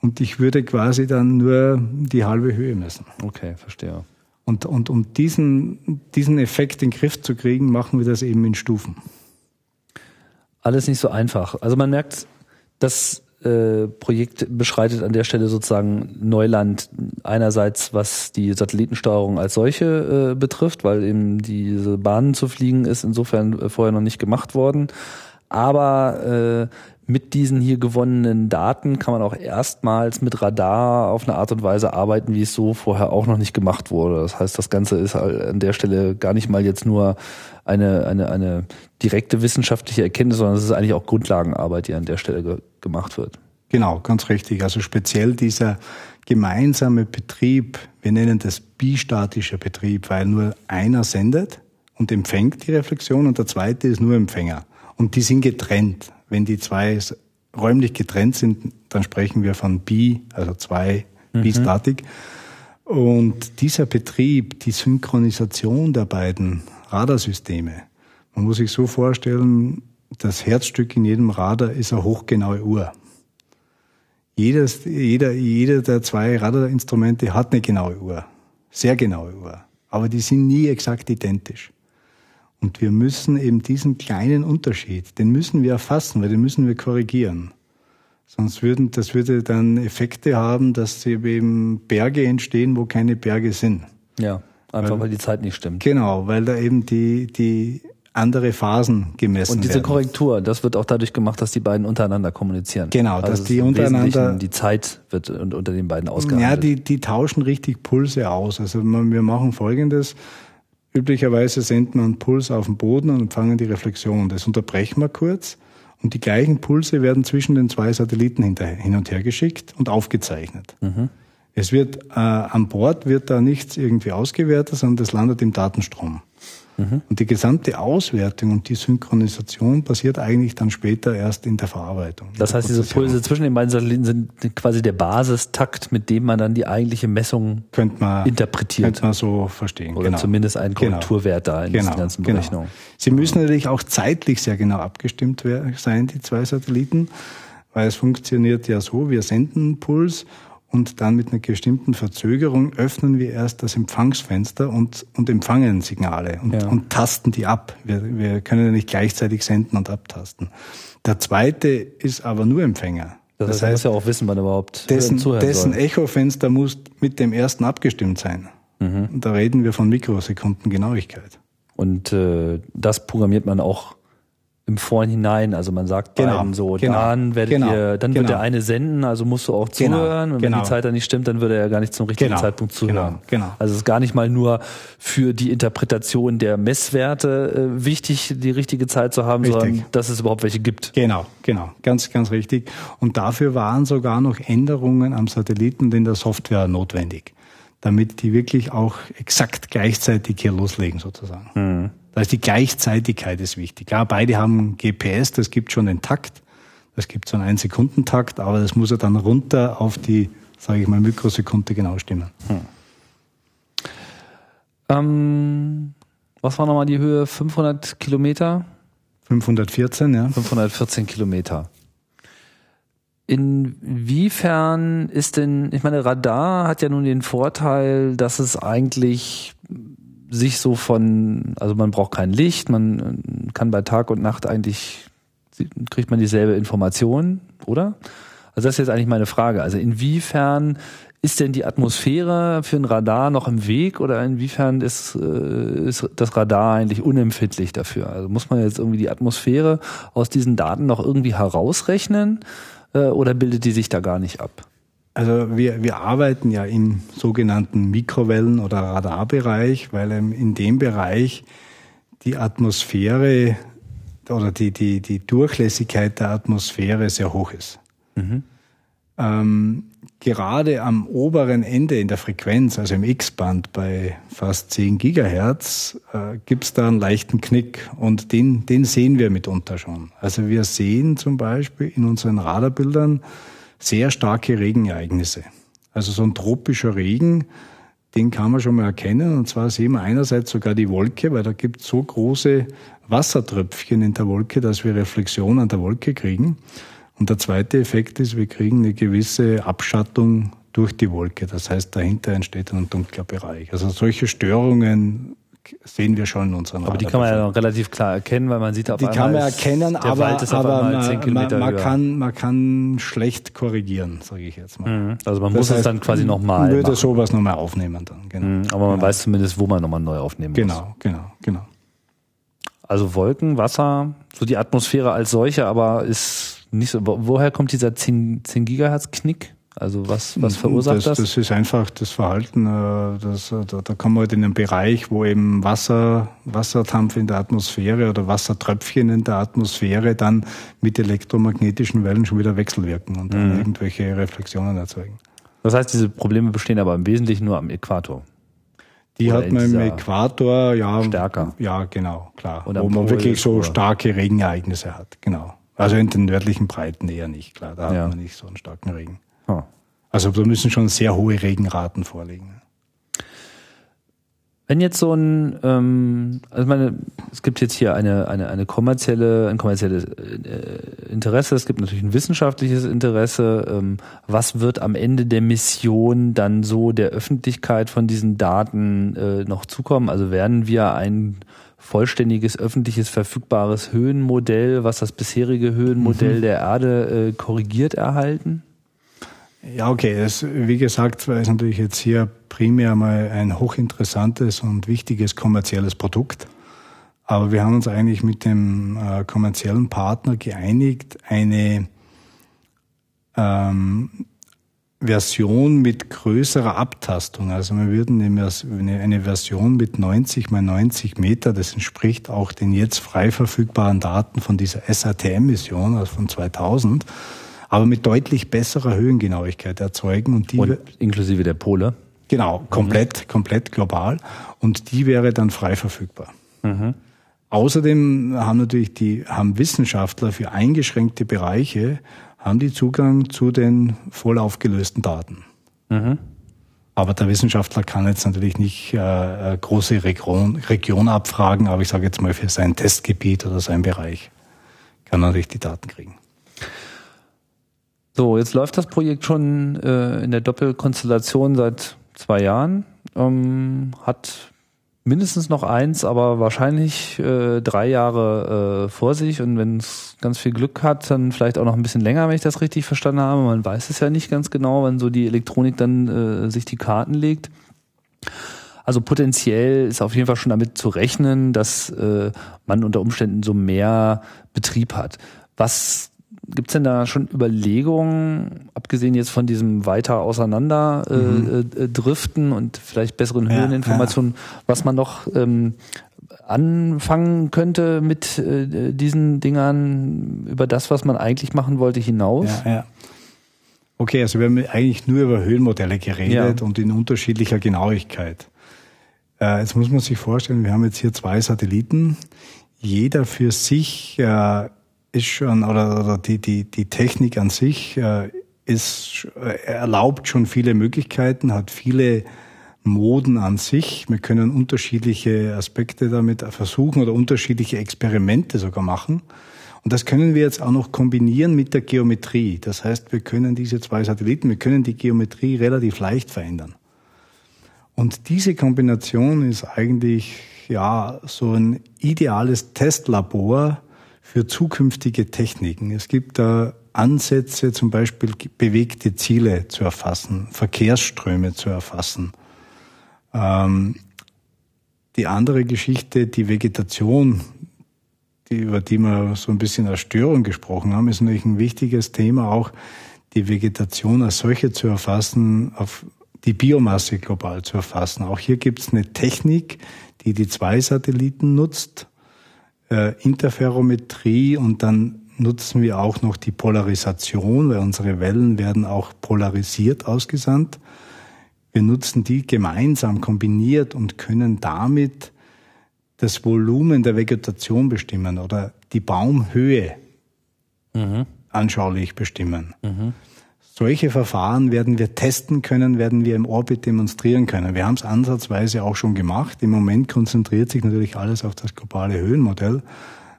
S2: und ich würde quasi dann nur die halbe Höhe messen.
S1: Okay, verstehe.
S2: Und, und um diesen, diesen Effekt in den Griff zu kriegen, machen wir das eben in Stufen.
S1: Alles nicht so einfach. Also man merkt, das äh, Projekt beschreitet an der Stelle sozusagen Neuland einerseits, was die Satellitensteuerung als solche äh, betrifft, weil eben diese Bahnen zu fliegen ist insofern äh, vorher noch nicht gemacht worden. Aber äh, mit diesen hier gewonnenen Daten kann man auch erstmals mit Radar auf eine Art und Weise arbeiten, wie es so vorher auch noch nicht gemacht wurde. Das heißt, das Ganze ist an der Stelle gar nicht mal jetzt nur eine, eine, eine direkte wissenschaftliche Erkenntnis, sondern es ist eigentlich auch Grundlagenarbeit, die an der Stelle ge gemacht wird.
S2: Genau, ganz richtig. Also speziell dieser gemeinsame Betrieb, wir nennen das bistatischer Betrieb, weil nur einer sendet und empfängt die Reflexion und der zweite ist nur Empfänger. Und die sind getrennt. Wenn die zwei räumlich getrennt sind, dann sprechen wir von Bi, also zwei mhm. Bi-Statik. Und dieser Betrieb, die Synchronisation der beiden Radarsysteme, man muss sich so vorstellen, das Herzstück in jedem Radar ist eine hochgenaue Uhr. Jedes, jeder, jeder der zwei Radarinstrumente hat eine genaue Uhr. Sehr genaue Uhr. Aber die sind nie exakt identisch. Und wir müssen eben diesen kleinen Unterschied, den müssen wir erfassen, weil den müssen wir korrigieren. Sonst würden, das würde dann Effekte haben, dass eben Berge entstehen, wo keine Berge sind.
S1: Ja, einfach weil, weil die Zeit nicht stimmt.
S2: Genau, weil da eben die, die andere Phasen gemessen werden.
S1: Und diese
S2: werden.
S1: Korrektur, das wird auch dadurch gemacht, dass die beiden untereinander kommunizieren.
S2: Genau, also dass die untereinander
S1: die Zeit wird unter den beiden ausgehandelt.
S2: Ja, die die tauschen richtig Pulse aus. Also wir machen Folgendes: Üblicherweise senden wir einen Puls auf den Boden und empfangen die Reflexion. Das unterbrechen wir kurz und die gleichen Pulse werden zwischen den zwei Satelliten hin und her geschickt und aufgezeichnet. Mhm. Es wird äh, an Bord wird da nichts irgendwie ausgewertet, sondern das landet im Datenstrom. Mhm. Und die gesamte Auswertung und die Synchronisation passiert eigentlich dann später erst in der Verarbeitung.
S1: Das heißt, diese Pulse zwischen den beiden Satelliten sind quasi der Basistakt, mit dem man dann die eigentliche Messung
S2: könnte man,
S1: interpretiert.
S2: Könnte man so verstehen.
S1: Oder genau. zumindest einen genau. Korrekturwert genau. da in genau. diesen ganzen genau. Berechnungen. Genau.
S2: Sie müssen natürlich auch zeitlich sehr genau abgestimmt sein, die zwei Satelliten, weil es funktioniert ja so, wir senden einen Puls und dann mit einer bestimmten Verzögerung öffnen wir erst das Empfangsfenster und, und empfangen Signale und, ja. und tasten die ab. Wir, wir können ja nicht gleichzeitig senden und abtasten. Der zweite ist aber nur Empfänger.
S1: Das, das heißt, muss ja auch wissen, wann überhaupt
S2: dessen, dessen Echofenster muss mit dem ersten abgestimmt sein. Mhm. Und da reden wir von Mikrosekunden Genauigkeit.
S1: Und äh, das programmiert man auch im Vorhinein. Also man sagt
S2: Genau,
S1: beiden so,
S2: genau,
S1: dann werdet
S2: genau,
S1: ihr, dann wird
S2: genau.
S1: der eine senden, also musst du auch
S2: Genau,
S1: zuhören. Und wenn
S2: genau.
S1: die Zeit dann nicht stimmt, dann würde er ja gar nicht zum richtigen Zeitpunkt zuhören.
S2: genau, genau.
S1: Also es ist gar nicht mal nur für die Interpretation der Messwerte äh, wichtig, die richtige Zeit zu haben,
S2: Richtig.
S1: sondern dass es überhaupt welche gibt.
S2: Genau, genau, ganz, ganz richtig. Und dafür waren sogar noch Änderungen am Satelliten und in der Software notwendig, damit die wirklich auch exakt gleichzeitig hier loslegen sozusagen. Da ist die Gleichzeitigkeit ist wichtig. Ja, beide haben GPS, das gibt schon den Takt, das gibt so einen Ein-Sekunden-Takt, aber das muss ja dann runter auf die, sage ich mal, Mikrosekunde genau stimmen.
S1: Ähm, was war nochmal die Höhe? 500 Kilometer?
S2: 514, ja.
S1: 514 Kilometer. Inwiefern ist denn, ich meine, Radar hat ja nun den Vorteil, dass es eigentlich sich so von, also man braucht kein Licht, man äh, kann bei Tag und Nacht eigentlich, kriegt man dieselbe Information, oder? Also das ist jetzt eigentlich meine Frage. Also inwiefern ist denn die Atmosphäre für ein Radar noch im Weg oder inwiefern ist, äh, ist das Radar eigentlich unempfindlich dafür? Also muss man jetzt irgendwie die Atmosphäre aus diesen Daten noch irgendwie herausrechnen äh, oder bildet die sich da gar nicht ab?
S2: Also wir, wir arbeiten ja im sogenannten Mikrowellen- oder Radarbereich, weil in dem Bereich die Atmosphäre oder die, die, die Durchlässigkeit der Atmosphäre sehr hoch ist. Ähm, gerade am oberen Ende in der Frequenz, also im X-Band bei fast 10 Gigahertz, äh, gibt es da einen leichten Knick und den, den sehen wir mitunter schon. Also wir sehen zum Beispiel in unseren Radarbildern sehr starke Regenereignisse. Also so ein tropischer Regen, den kann man schon mal erkennen. Und zwar sehen wir einerseits sogar die Wolke, weil da gibt es so große Wassertröpfchen in der Wolke, dass wir Reflexion an der Wolke kriegen. Und der zweite Effekt ist, wir kriegen eine gewisse Abschattung durch die Wolke. Das heißt, dahinter entsteht ein dunkler Bereich. Also solche Störungen sehen wir schon in unseren
S1: Aber die kann man ja noch relativ klar erkennen, weil man sieht auf
S2: Die
S1: einmal,
S2: kann man erkennen, aber, aber
S1: einmal 10
S2: man,
S1: Kilometer
S2: man, man, kann, man kann schlecht korrigieren, sage ich jetzt mal.
S1: Mhm. Also man
S2: Das
S1: muss es
S2: heißt,
S1: dann quasi nochmal
S2: würde
S1: machen.
S2: sowas nochmal aufnehmen dann, genau.
S1: Mhm, Aber man weiß zumindest, wo man nochmal neu aufnehmen muss.
S2: Genau, genau, genau.
S1: Also Wolken, Wasser, so die Atmosphäre als solche, aber ist nicht so. wo- Woher kommt dieser 10, 10 Gigahertz Knick? Also was, was verursacht das?
S2: das? Das ist einfach das Verhalten, äh, das, äh, da, da kommen wir halt in einen Bereich, wo eben Wasser, Wasserdampf in der Atmosphäre oder Wassertröpfchen in der Atmosphäre dann mit elektromagnetischen Wellen schon wieder wechselwirken und
S1: Mhm.
S2: dann irgendwelche Reflexionen erzeugen.
S1: Das heißt, diese Probleme bestehen aber im Wesentlichen nur am Äquator.
S2: Die
S1: Oder
S2: hat man im Äquator, ja.
S1: Stärker.
S2: Ja, genau, klar. Wo man
S1: Pol
S2: wirklich so
S1: oder-
S2: starke Regenereignisse hat, genau. Also in den nördlichen Breiten eher nicht, klar. Da
S1: Ja.
S2: hat man nicht so einen starken Regen. Also da müssen schon sehr hohe Regenraten vorliegen.
S1: Wenn jetzt so ein, ähm, also ich meine, es gibt jetzt hier eine, eine, eine kommerzielle, ein kommerzielles äh, Interesse, es gibt natürlich ein wissenschaftliches Interesse. Ähm, was wird am Ende der Mission dann so der Öffentlichkeit von diesen Daten äh, noch zukommen? Also werden wir ein vollständiges, öffentliches, verfügbares Höhenmodell, was das bisherige Höhenmodell der Erde äh, korrigiert erhalten?
S2: Ja, okay. Das, wie gesagt, ist natürlich jetzt hier primär mal ein hochinteressantes und wichtiges kommerzielles Produkt. Aber wir haben uns eigentlich mit dem äh, kommerziellen Partner geeinigt, eine ähm, Version mit größerer Abtastung. Also wir würden eine eine Version mit 90 mal 90 Meter, das entspricht auch den jetzt frei verfügbaren Daten von dieser SATM-Mission, also von 2000, aber mit deutlich besserer Höhengenauigkeit erzeugen. Und die
S1: Und inklusive der Pole.
S2: Genau, komplett, komplett global. Und die wäre dann frei verfügbar. Außerdem haben natürlich die, haben Wissenschaftler für eingeschränkte Bereiche, haben die Zugang zu den voll aufgelösten Daten. Aber der Wissenschaftler kann jetzt natürlich nicht äh, äh, große Region, Region abfragen, aber ich sage jetzt mal für sein Testgebiet oder sein Bereich kann er natürlich die Daten kriegen.
S1: So, jetzt läuft das Projekt schon äh, in der Doppelkonstellation seit zwei Jahren. Ähm, hat mindestens noch eins, aber wahrscheinlich äh, drei Jahre äh, vor sich. Und wenn es ganz viel Glück hat, dann vielleicht auch noch ein bisschen länger, wenn ich das richtig verstanden habe. Man weiß es ja nicht ganz genau, wann so die Elektronik dann äh, sich die Karten legt. Also potenziell ist auf jeden Fall schon damit zu rechnen, dass äh, man unter Umständen so mehr Betrieb hat. Was gibt's denn da schon Überlegungen, abgesehen jetzt von diesem weiter auseinander äh, mhm. äh, driften und vielleicht besseren ja, Höheninformationen, ja. was man noch ähm, anfangen könnte mit äh, diesen Dingern über das, was man eigentlich machen wollte, hinaus?
S2: Ja, ja. Okay, also wir haben eigentlich nur über Höhenmodelle geredet ja. und in unterschiedlicher Genauigkeit. Äh, jetzt muss man sich vorstellen, wir haben jetzt hier zwei Satelliten. Jeder für sich äh, ist schon, oder, oder die, die, die Technik an sich äh, ist, äh, erlaubt schon viele Möglichkeiten, hat viele Moden an sich. Wir können unterschiedliche Aspekte damit versuchen oder unterschiedliche Experimente sogar machen. Und das können wir jetzt auch noch kombinieren mit der Geometrie. Das heißt, wir können diese zwei Satelliten, wir können die Geometrie relativ leicht verändern. Und diese Kombination ist eigentlich ja so ein ideales Testlabor für zukünftige Techniken. Es gibt da Ansätze, zum Beispiel bewegte Ziele zu erfassen, Verkehrsströme zu erfassen. Ähm, die andere Geschichte, die Vegetation, die, über die wir so ein bisschen als Störung gesprochen haben, ist natürlich ein wichtiges Thema, auch die Vegetation als solche zu erfassen, auf die Biomasse global zu erfassen. Auch hier gibt es eine Technik, die die zwei Satelliten nutzt, äh, Interferometrie und dann nutzen wir auch noch die Polarisation, weil unsere Wellen werden auch polarisiert ausgesandt. Wir nutzen die gemeinsam kombiniert und können damit das Volumen der Vegetation bestimmen oder die Baumhöhe mhm. anschaulich bestimmen. Mhm. Solche Verfahren werden wir testen können, werden wir im Orbit demonstrieren können. Wir haben es ansatzweise auch schon gemacht. Im Moment konzentriert sich natürlich alles auf das globale Höhenmodell.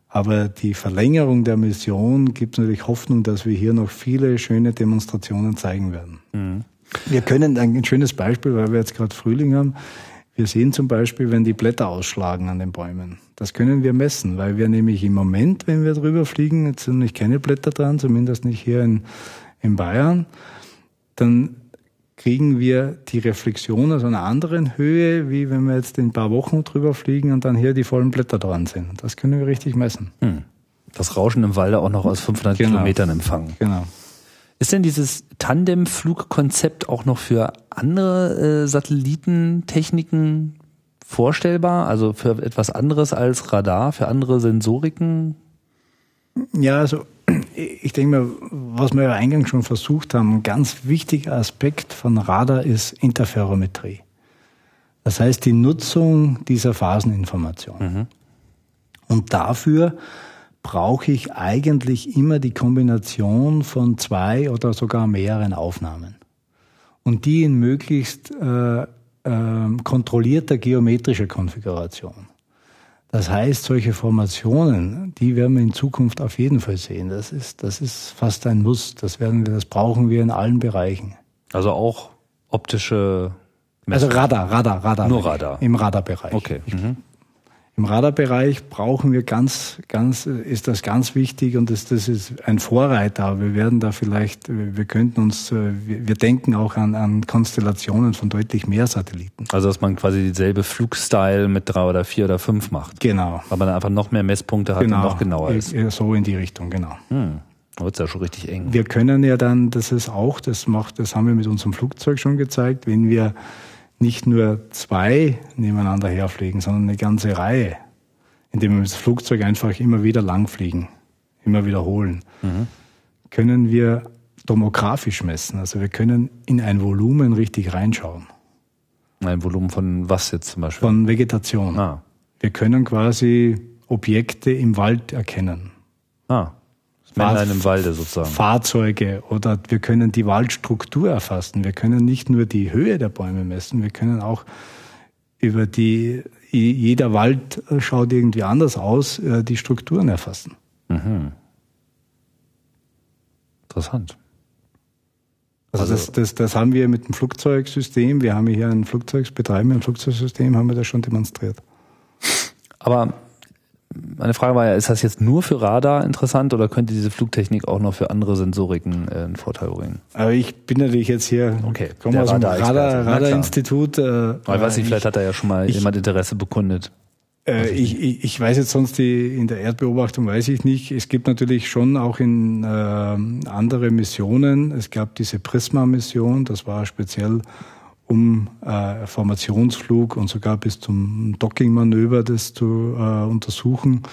S2: Aber die Verlängerung der Mission gibt natürlich Hoffnung, dass wir hier noch viele schöne Demonstrationen zeigen werden. Mhm. Wir können ein schönes Beispiel, weil wir jetzt gerade Frühling haben. Wir sehen zum Beispiel, wenn die Blätter ausschlagen an den Bäumen. Das können wir messen, weil wir nämlich im Moment, wenn wir drüber fliegen, jetzt sind nicht keine Blätter dran, zumindest nicht hier in, in Bayern, dann kriegen wir die Reflexion aus einer anderen Höhe, wie wenn wir jetzt in ein paar Wochen drüber fliegen und dann hier die vollen Blätter dran sind. Das können wir richtig messen. Hm.
S1: Das Rauschen im Walde auch noch aus 500 genau. Kilometern empfangen.
S2: Genau.
S1: Ist denn dieses Tandemflugkonzept auch noch für andere äh, Satellitentechniken vorstellbar? Also für etwas anderes als Radar, für andere Sensoriken?
S2: Ja, also ich denke mal, was wir ja eingangs schon versucht haben, ein ganz wichtiger Aspekt von Radar ist Interferometrie. Das heißt die Nutzung dieser Phaseninformation. Mhm. Und dafür brauche ich eigentlich immer die Kombination von zwei oder sogar mehreren Aufnahmen. Und die in möglichst äh, äh, kontrollierter geometrischer Konfiguration. Das heißt, solche Formationen, die werden wir in Zukunft auf jeden Fall sehen. Das ist, das ist fast ein Muss. Das werden wir, das brauchen wir in allen Bereichen.
S1: Also auch optische
S2: Messungen. Also Radar, Radar, Radar.
S1: Nur Radar.
S2: Im Radarbereich.
S1: Okay. Mhm.
S2: Im Radarbereich brauchen wir ganz, ganz, ist das ganz wichtig und das, das ist ein Vorreiter. Wir werden da vielleicht, wir könnten uns, wir denken auch an, an Konstellationen von deutlich mehr Satelliten.
S1: Also, dass man quasi dieselbe Flugstyle mit drei oder vier oder fünf macht.
S2: Genau.
S1: Weil man einfach noch mehr Messpunkte hat
S2: genau.
S1: und noch genauer ist.
S2: So in die Richtung, genau. Hm.
S1: Da wird ja schon richtig eng.
S2: Wir können ja dann, das ist auch, das macht, das haben wir mit unserem Flugzeug schon gezeigt, wenn wir nicht nur zwei nebeneinander herfliegen, sondern eine ganze Reihe, indem wir das Flugzeug einfach immer wieder langfliegen, immer wiederholen, mhm. können wir tomografisch messen. Also wir können in ein Volumen richtig reinschauen.
S1: Ein Volumen von was jetzt zum Beispiel?
S2: Von Vegetation. Ah. Wir können quasi Objekte im Wald erkennen.
S1: Ah. Männlein im Walde sozusagen.
S2: Fahrzeuge oder wir können die Waldstruktur erfassen. Wir können nicht nur die Höhe der Bäume messen, wir können auch über die, jeder Wald schaut irgendwie anders aus, äh, die Strukturen erfassen. Mhm.
S1: Interessant.
S2: Also, also das, das, das haben wir mit dem Flugzeugsystem, wir haben hier ein Flugzeugsbetreiben, ein Flugzeugsystem, haben wir das schon demonstriert.
S1: Aber meine Frage war ja, ist das jetzt nur für Radar interessant oder könnte diese Flugtechnik auch noch für andere Sensoriken äh, einen Vorteil bringen?
S2: Aber ich bin natürlich jetzt hier,
S1: okay,
S2: komme aus dem Radar, Radar-Institut.
S1: Radar äh, ich weiß nicht, vielleicht hat da ja schon mal ich, jemand Interesse bekundet.
S2: Äh, ich, ich, ich weiß jetzt sonst die in der Erdbeobachtung weiß ich nicht. Es gibt natürlich schon auch in äh, andere Missionen. Es gab diese Prisma-Mission, das war speziell um äh, Formationsflug und sogar bis zum Docking-Manöver das zu äh, untersuchen.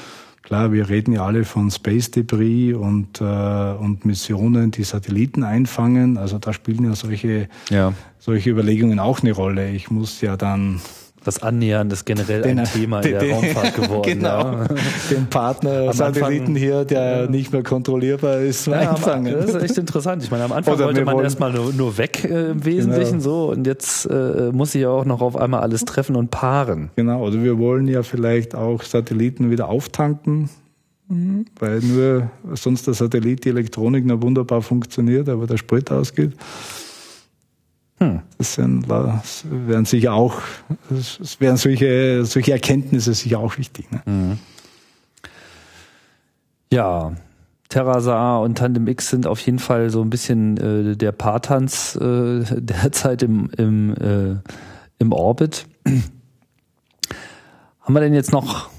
S2: Klar, wir reden ja alle von Space Debris und, äh, und Missionen, die Satelliten einfangen. Also da spielen ja solche, ja. solche Überlegungen auch eine Rolle. Ich muss ja dann
S1: das Annähern ist generell den, ein Thema den, in der den, Raumfahrt geworden.
S2: Genau. Ja. Den Partner Satelliten hier, der ja. nicht mehr kontrollierbar ist, ja, einfangen.
S1: Das ist echt interessant. Ich meine, am Anfang Oder wollte man erstmal nur, nur weg äh, im Wesentlichen genau. so und jetzt äh, muss ich ja auch noch auf einmal alles treffen und paaren.
S2: Genau, oder wir wollen ja vielleicht auch Satelliten wieder auftanken. Mhm. Weil nur sonst der Satellit, die Elektronik noch wunderbar funktioniert, aber der Sprit ausgeht. Hm. Das, sind, das wären sicher auch, es wären solche, solche Erkenntnisse sicher auch wichtig. Ne? Mhm.
S1: Ja, Terrasar und Tandem X sind auf jeden Fall so ein bisschen äh, der Patanz äh, derzeit im, im, äh, im Orbit. Haben wir denn jetzt noch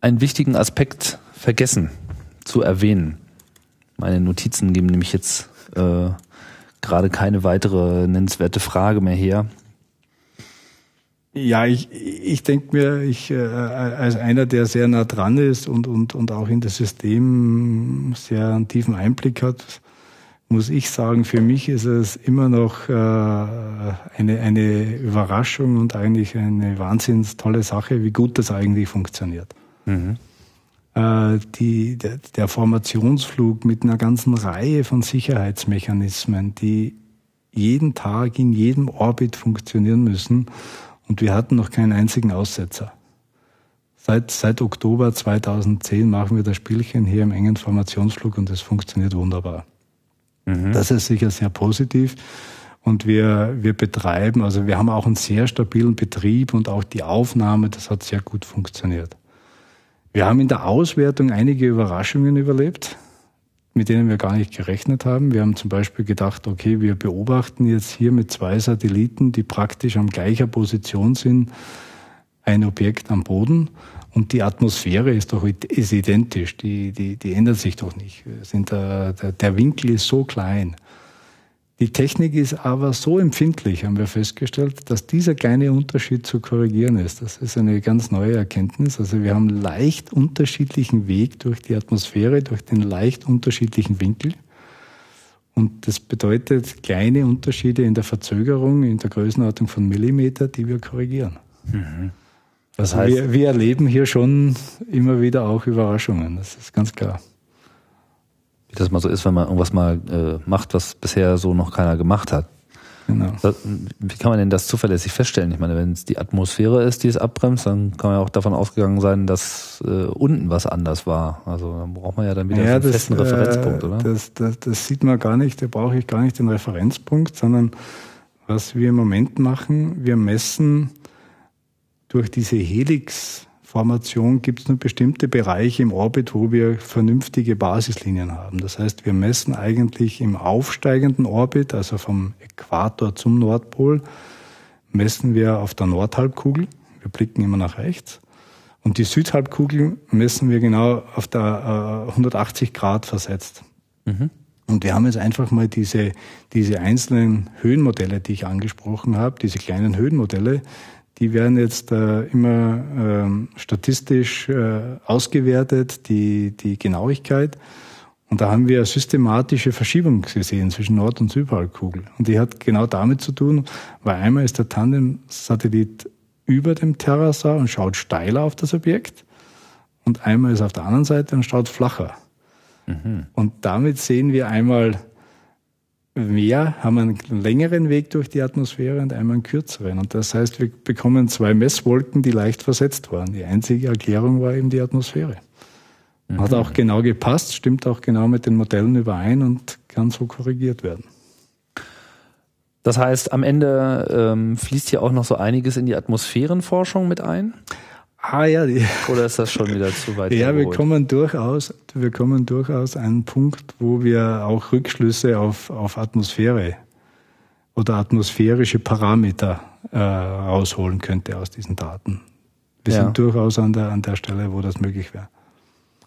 S1: einen wichtigen Aspekt vergessen zu erwähnen? Meine Notizen geben nämlich jetzt äh, gerade keine weitere nennenswerte Frage mehr her.
S2: Ja, ich, ich denke mir, ich äh, als einer, der sehr nah dran ist und, und, und auch in das System sehr einen tiefen Einblick hat, muss ich sagen, für mich ist es immer noch äh, eine, eine Überraschung und eigentlich eine wahnsinns tolle Sache, wie gut das eigentlich funktioniert. Mhm. Äh, die, der, der Formationsflug mit einer ganzen Reihe von Sicherheitsmechanismen, die jeden Tag in jedem Orbit funktionieren müssen. Und wir hatten noch keinen einzigen Aussetzer. Seit, seit Oktober 2010 machen wir das Spielchen hier im engen Formationsflug und es funktioniert wunderbar. Mhm. Das ist sicher sehr positiv. Und wir, wir betreiben, also wir haben auch einen sehr stabilen Betrieb und auch die Aufnahme, das hat sehr gut funktioniert. Wir haben in der Auswertung einige Überraschungen überlebt, mit denen wir gar nicht gerechnet haben. Wir haben zum Beispiel gedacht, okay, wir beobachten jetzt hier mit zwei Satelliten, die praktisch an gleicher Position sind, ein Objekt am Boden und die Atmosphäre ist doch ist identisch, die, die, die ändert sich doch nicht. Sind der, der Winkel ist so klein. Die Technik ist aber so empfindlich, haben wir festgestellt, dass dieser kleine Unterschied zu korrigieren ist. Das ist eine ganz neue Erkenntnis. Also wir haben leicht unterschiedlichen Weg durch die Atmosphäre, durch den leicht unterschiedlichen Winkel. Und das bedeutet kleine Unterschiede in der Verzögerung, in der Größenordnung von Millimeter, die wir korrigieren. Mhm. Das also heißt, wir, wir erleben hier schon immer wieder auch Überraschungen. Das ist ganz klar
S1: wie das mal so ist, wenn man irgendwas mal äh, macht, was bisher so noch keiner gemacht hat. Genau. Wie kann man denn das zuverlässig feststellen? Ich meine, wenn es die Atmosphäre ist, die es abbremst, dann kann man ja auch davon ausgegangen sein, dass äh, unten was anders war. Also dann braucht man ja dann wieder
S2: ja,
S1: einen
S2: das,
S1: festen Referenzpunkt,
S2: äh,
S1: oder?
S2: Das, das, das sieht man gar nicht, da brauche ich gar nicht den Referenzpunkt, sondern was wir im Moment machen, wir messen durch diese Helix Formation gibt es nur bestimmte Bereiche im Orbit, wo wir vernünftige Basislinien haben. Das heißt, wir messen eigentlich im aufsteigenden Orbit, also vom Äquator zum Nordpol, messen wir auf der Nordhalbkugel. Wir blicken immer nach rechts. Und die Südhalbkugel messen wir genau auf der äh, 180 Grad versetzt. Mhm. Und wir haben jetzt einfach mal diese, diese einzelnen Höhenmodelle, die ich angesprochen habe, diese kleinen Höhenmodelle, die werden jetzt äh, immer ähm, statistisch äh, ausgewertet, die, die Genauigkeit. Und da haben wir eine systematische Verschiebung gesehen zwischen Nord- und Südhalbkugel. Und die hat genau damit zu tun, weil einmal ist der Tandem-Satellit über dem Terrasar und schaut steiler auf das Objekt. Und einmal ist auf der anderen Seite und schaut flacher. Mhm. Und damit sehen wir einmal mehr haben einen längeren Weg durch die Atmosphäre und einmal einen kürzeren. Und das heißt, wir bekommen zwei Messwolken, die leicht versetzt waren. Die einzige Erklärung war eben die Atmosphäre. Mhm. Hat auch genau gepasst, stimmt auch genau mit den Modellen überein und kann so korrigiert werden.
S1: Das heißt, am Ende ähm, fließt hier auch noch so einiges in die Atmosphärenforschung mit ein?
S2: Ah ja, die,
S1: Oder ist das schon wieder zu weit?
S2: ja, wir kommen durchaus, wir kommen durchaus an einen Punkt, wo wir auch Rückschlüsse auf, auf Atmosphäre oder atmosphärische Parameter äh, rausholen könnte aus diesen Daten. Wir
S1: Ja.
S2: sind durchaus an der, an der Stelle, wo das möglich wäre.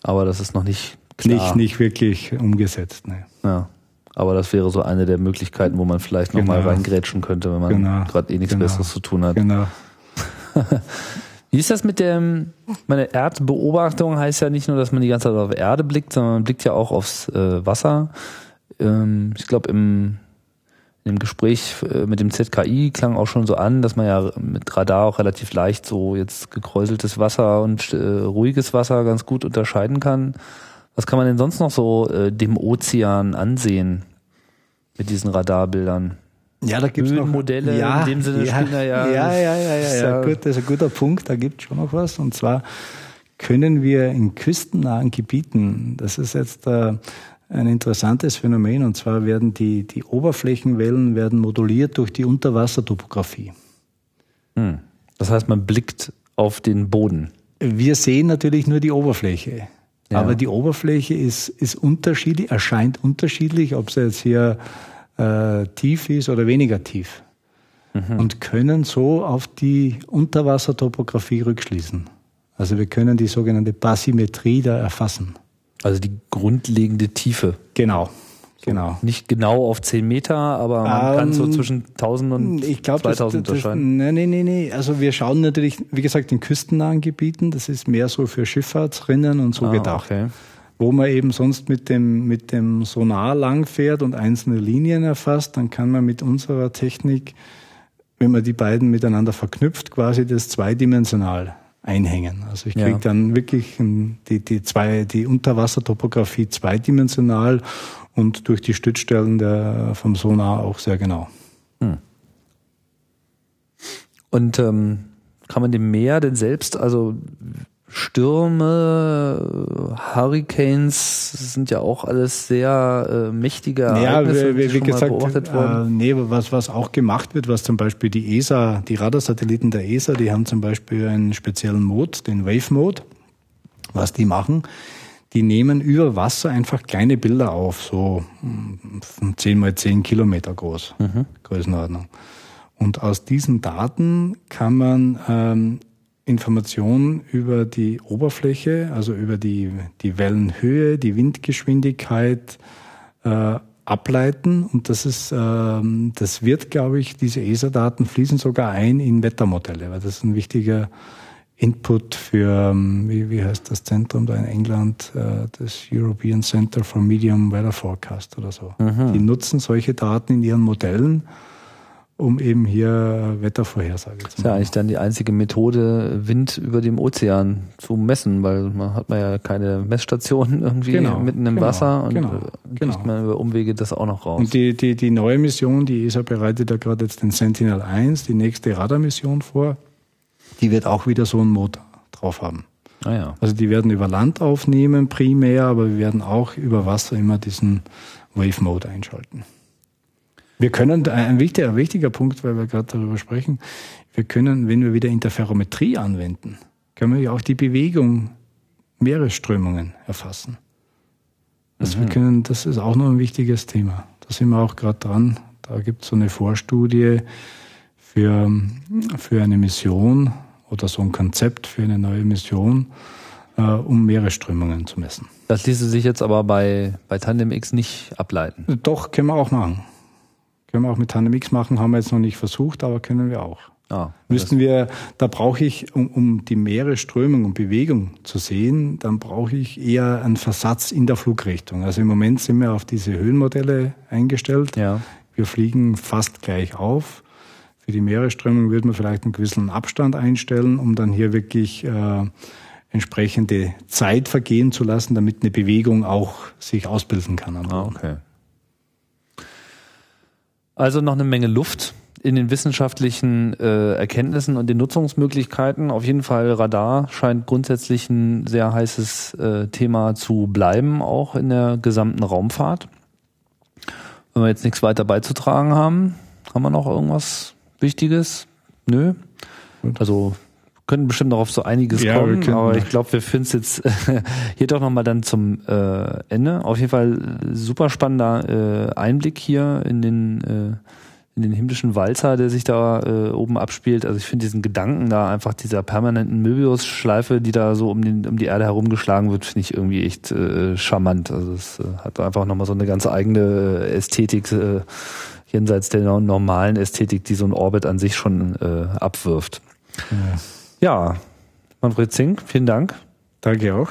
S1: Aber das ist noch nicht klar.
S2: Nicht, nicht wirklich umgesetzt. Ne.
S1: Ja. Aber das wäre so eine der Möglichkeiten, wo man vielleicht noch mal
S2: Genau.
S1: reingrätschen könnte, wenn man
S2: Genau.
S1: gerade eh nichts
S2: Genau.
S1: Besseres zu tun hat.
S2: Genau.
S1: Wie ist das mit dem, meine Erdbeobachtung heißt ja nicht nur, dass man die ganze Zeit auf Erde blickt, sondern man blickt ja auch aufs äh, Wasser. Ähm, ich glaube, im, im Gespräch äh, mit dem ZKI klang auch schon so an, dass man ja mit Radar auch relativ leicht so jetzt gekräuseltes Wasser und äh, ruhiges Wasser ganz gut unterscheiden kann. Was kann man denn sonst noch so äh, dem Ozean ansehen mit diesen Radarbildern?
S2: Ja, da gibt's noch
S1: Höhenmodelle
S2: ja,
S1: in dem Sinne
S2: ja,
S1: da ja-
S2: Ja, ja, ja, ja,
S1: ja-
S2: ja. Gut, das ist ein guter Punkt. Da gibt's schon noch was. Und zwar können wir in küstennahen Gebieten, das ist jetzt äh, ein interessantes Phänomen, und zwar werden die, die Oberflächenwellen werden moduliert durch die Unterwassertopographie.
S1: Hm. Das heißt, man blickt auf den Boden.
S2: Wir sehen natürlich nur die Oberfläche.
S1: Ja.
S2: Aber die Oberfläche ist, ist unterschiedlich, erscheint unterschiedlich, ob sie jetzt hier äh, tief ist oder weniger tief. Und können so auf die Unterwassertopographie rückschließen. Also wir können die sogenannte Bathymetrie da erfassen.
S1: Also die grundlegende Tiefe.
S2: Genau, genau.
S1: Nicht genau auf 10 Meter, aber man kann so
S2: Ähm,
S1: zwischen 1000 und
S2: Ich glaube, das,
S1: 2000
S2: das, das,
S1: unterscheiden.
S2: nee, nee, nee, nee. Also wir schauen natürlich, wie gesagt, in küstennahen Gebieten. Das ist mehr so für Schifffahrtsrinnen und so
S1: Ah,
S2: gedacht.
S1: okay.
S2: Wo man eben sonst mit dem, mit dem Sonar langfährt und einzelne Linien erfasst, dann kann man mit unserer Technik, wenn man die beiden miteinander verknüpft, quasi das zweidimensional einhängen. Also ich kriege
S1: Ja.
S2: dann wirklich die, die, zwei, die Unterwassertopographie zweidimensional und durch die Stützstellen der, vom Sonar auch sehr genau.
S1: Und ähm, kann man dem Meer denn selbst, also Stürme, Hurricanes sind ja auch alles sehr äh, mächtige
S2: Ja,
S1: Ereignisse,
S2: wie,
S1: die
S2: wie, wie
S1: mal
S2: gesagt,
S1: beobachtet
S2: äh,
S1: wurden.
S2: nee, was, was auch gemacht wird, was zum Beispiel die ESA, die Radarsatelliten der ESA, die haben zum Beispiel einen speziellen Mode, den Wave Mode. Was die machen, die nehmen über Wasser einfach kleine Bilder auf, so mm, 10 mal 10 Kilometer groß, Größenordnung. Und aus diesen Daten kann man ähm, Informationen über die Oberfläche, also über die, die Wellenhöhe, die Windgeschwindigkeit äh, ableiten. Und das ist, ähm, das wird, glaube ich, diese ESA-Daten fließen sogar ein in Wettermodelle, weil das ist ein wichtiger Input für, ähm, wie, wie heißt das Zentrum da in England, äh, das European Center for Medium Weather Forecast oder so. Die nutzen solche Daten in ihren Modellen, um eben hier Wettervorhersage zu
S1: ist ja
S2: machen.
S1: eigentlich dann die einzige Methode, Wind über dem Ozean zu messen, weil man hat man ja keine Messstationen irgendwie
S2: Genau,
S1: mitten im
S2: genau,
S1: Wasser und
S2: genau,
S1: äh, kriegt
S2: genau.
S1: man über Umwege das auch noch raus.
S2: Und die, die, die neue Mission, die ESA bereitet ja gerade jetzt den Sentinel-1, die nächste Radarmission vor, die wird auch wieder so einen Motor drauf haben.
S1: ah ja.
S2: Also die werden über Land aufnehmen primär, aber wir werden auch über Wasser immer diesen Wave Mode einschalten. Wir können, ein wichtiger, ein wichtiger Punkt, weil wir gerade darüber sprechen, wir können, wenn wir wieder Interferometrie anwenden, können wir ja auch die Bewegung Meeresströmungen erfassen. Also wir können, das ist auch noch ein wichtiges Thema. Da sind wir auch gerade dran. Da gibt es so eine Vorstudie für, für eine Mission oder so ein Konzept für eine neue Mission, äh, um Meeresströmungen zu messen.
S1: Das ließe sich jetzt aber bei, bei Tandem X nicht ableiten.
S2: Doch, können wir auch machen. Können wir auch mit Tandem X machen, haben wir jetzt noch nicht versucht, aber können wir auch.
S1: Ah,
S2: Müssten wir, da brauche ich, um, um die Meeresströmung und Bewegung zu sehen, dann brauche ich eher einen Versatz in der Flugrichtung. Also im Moment sind wir auf diese Höhenmodelle eingestellt.
S1: Ja.
S2: Wir fliegen fast gleich auf. Für die Meeresströmung würde man vielleicht einen gewissen Abstand einstellen, um dann hier wirklich äh, entsprechende Zeit vergehen zu lassen, damit eine Bewegung auch sich ausbilden kann.
S1: Ah, okay. Also noch eine Menge Luft in den wissenschaftlichen äh, Erkenntnissen und den Nutzungsmöglichkeiten. Auf jeden Fall Radar scheint grundsätzlich ein sehr heißes äh, Thema zu bleiben, auch in der gesamten Raumfahrt. Wenn wir jetzt nichts weiter beizutragen haben, haben wir noch irgendwas Wichtiges? Nö. Also Können bestimmt noch auf so einiges
S2: Ja,
S1: kommen, aber ich glaube, wir finden es jetzt hier doch nochmal dann zum äh, Ende. Auf jeden Fall äh, super spannender äh, Einblick hier in den äh, in den himmlischen Walzer, der sich da äh, oben abspielt. Also ich finde diesen Gedanken da einfach dieser permanenten Möbius-Schleife, die da so um, den, um die Erde herumgeschlagen wird, finde ich irgendwie echt äh, charmant. Also es äh, hat einfach nochmal so eine ganz eigene äh, Ästhetik, äh, jenseits der no- normalen Ästhetik, die so ein Orbit an sich schon äh, abwirft. Ja, Manfred Zink, vielen Dank.
S2: Danke auch.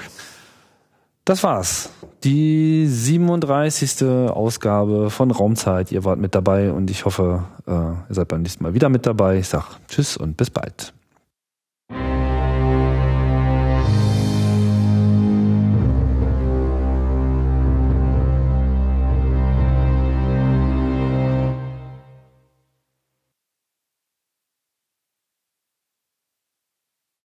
S1: Das war's. Die 37. Ausgabe von Raumzeit. Ihr wart mit dabei und ich hoffe, äh, ihr seid beim nächsten Mal wieder mit dabei. Ich sag Tschüss und bis bald.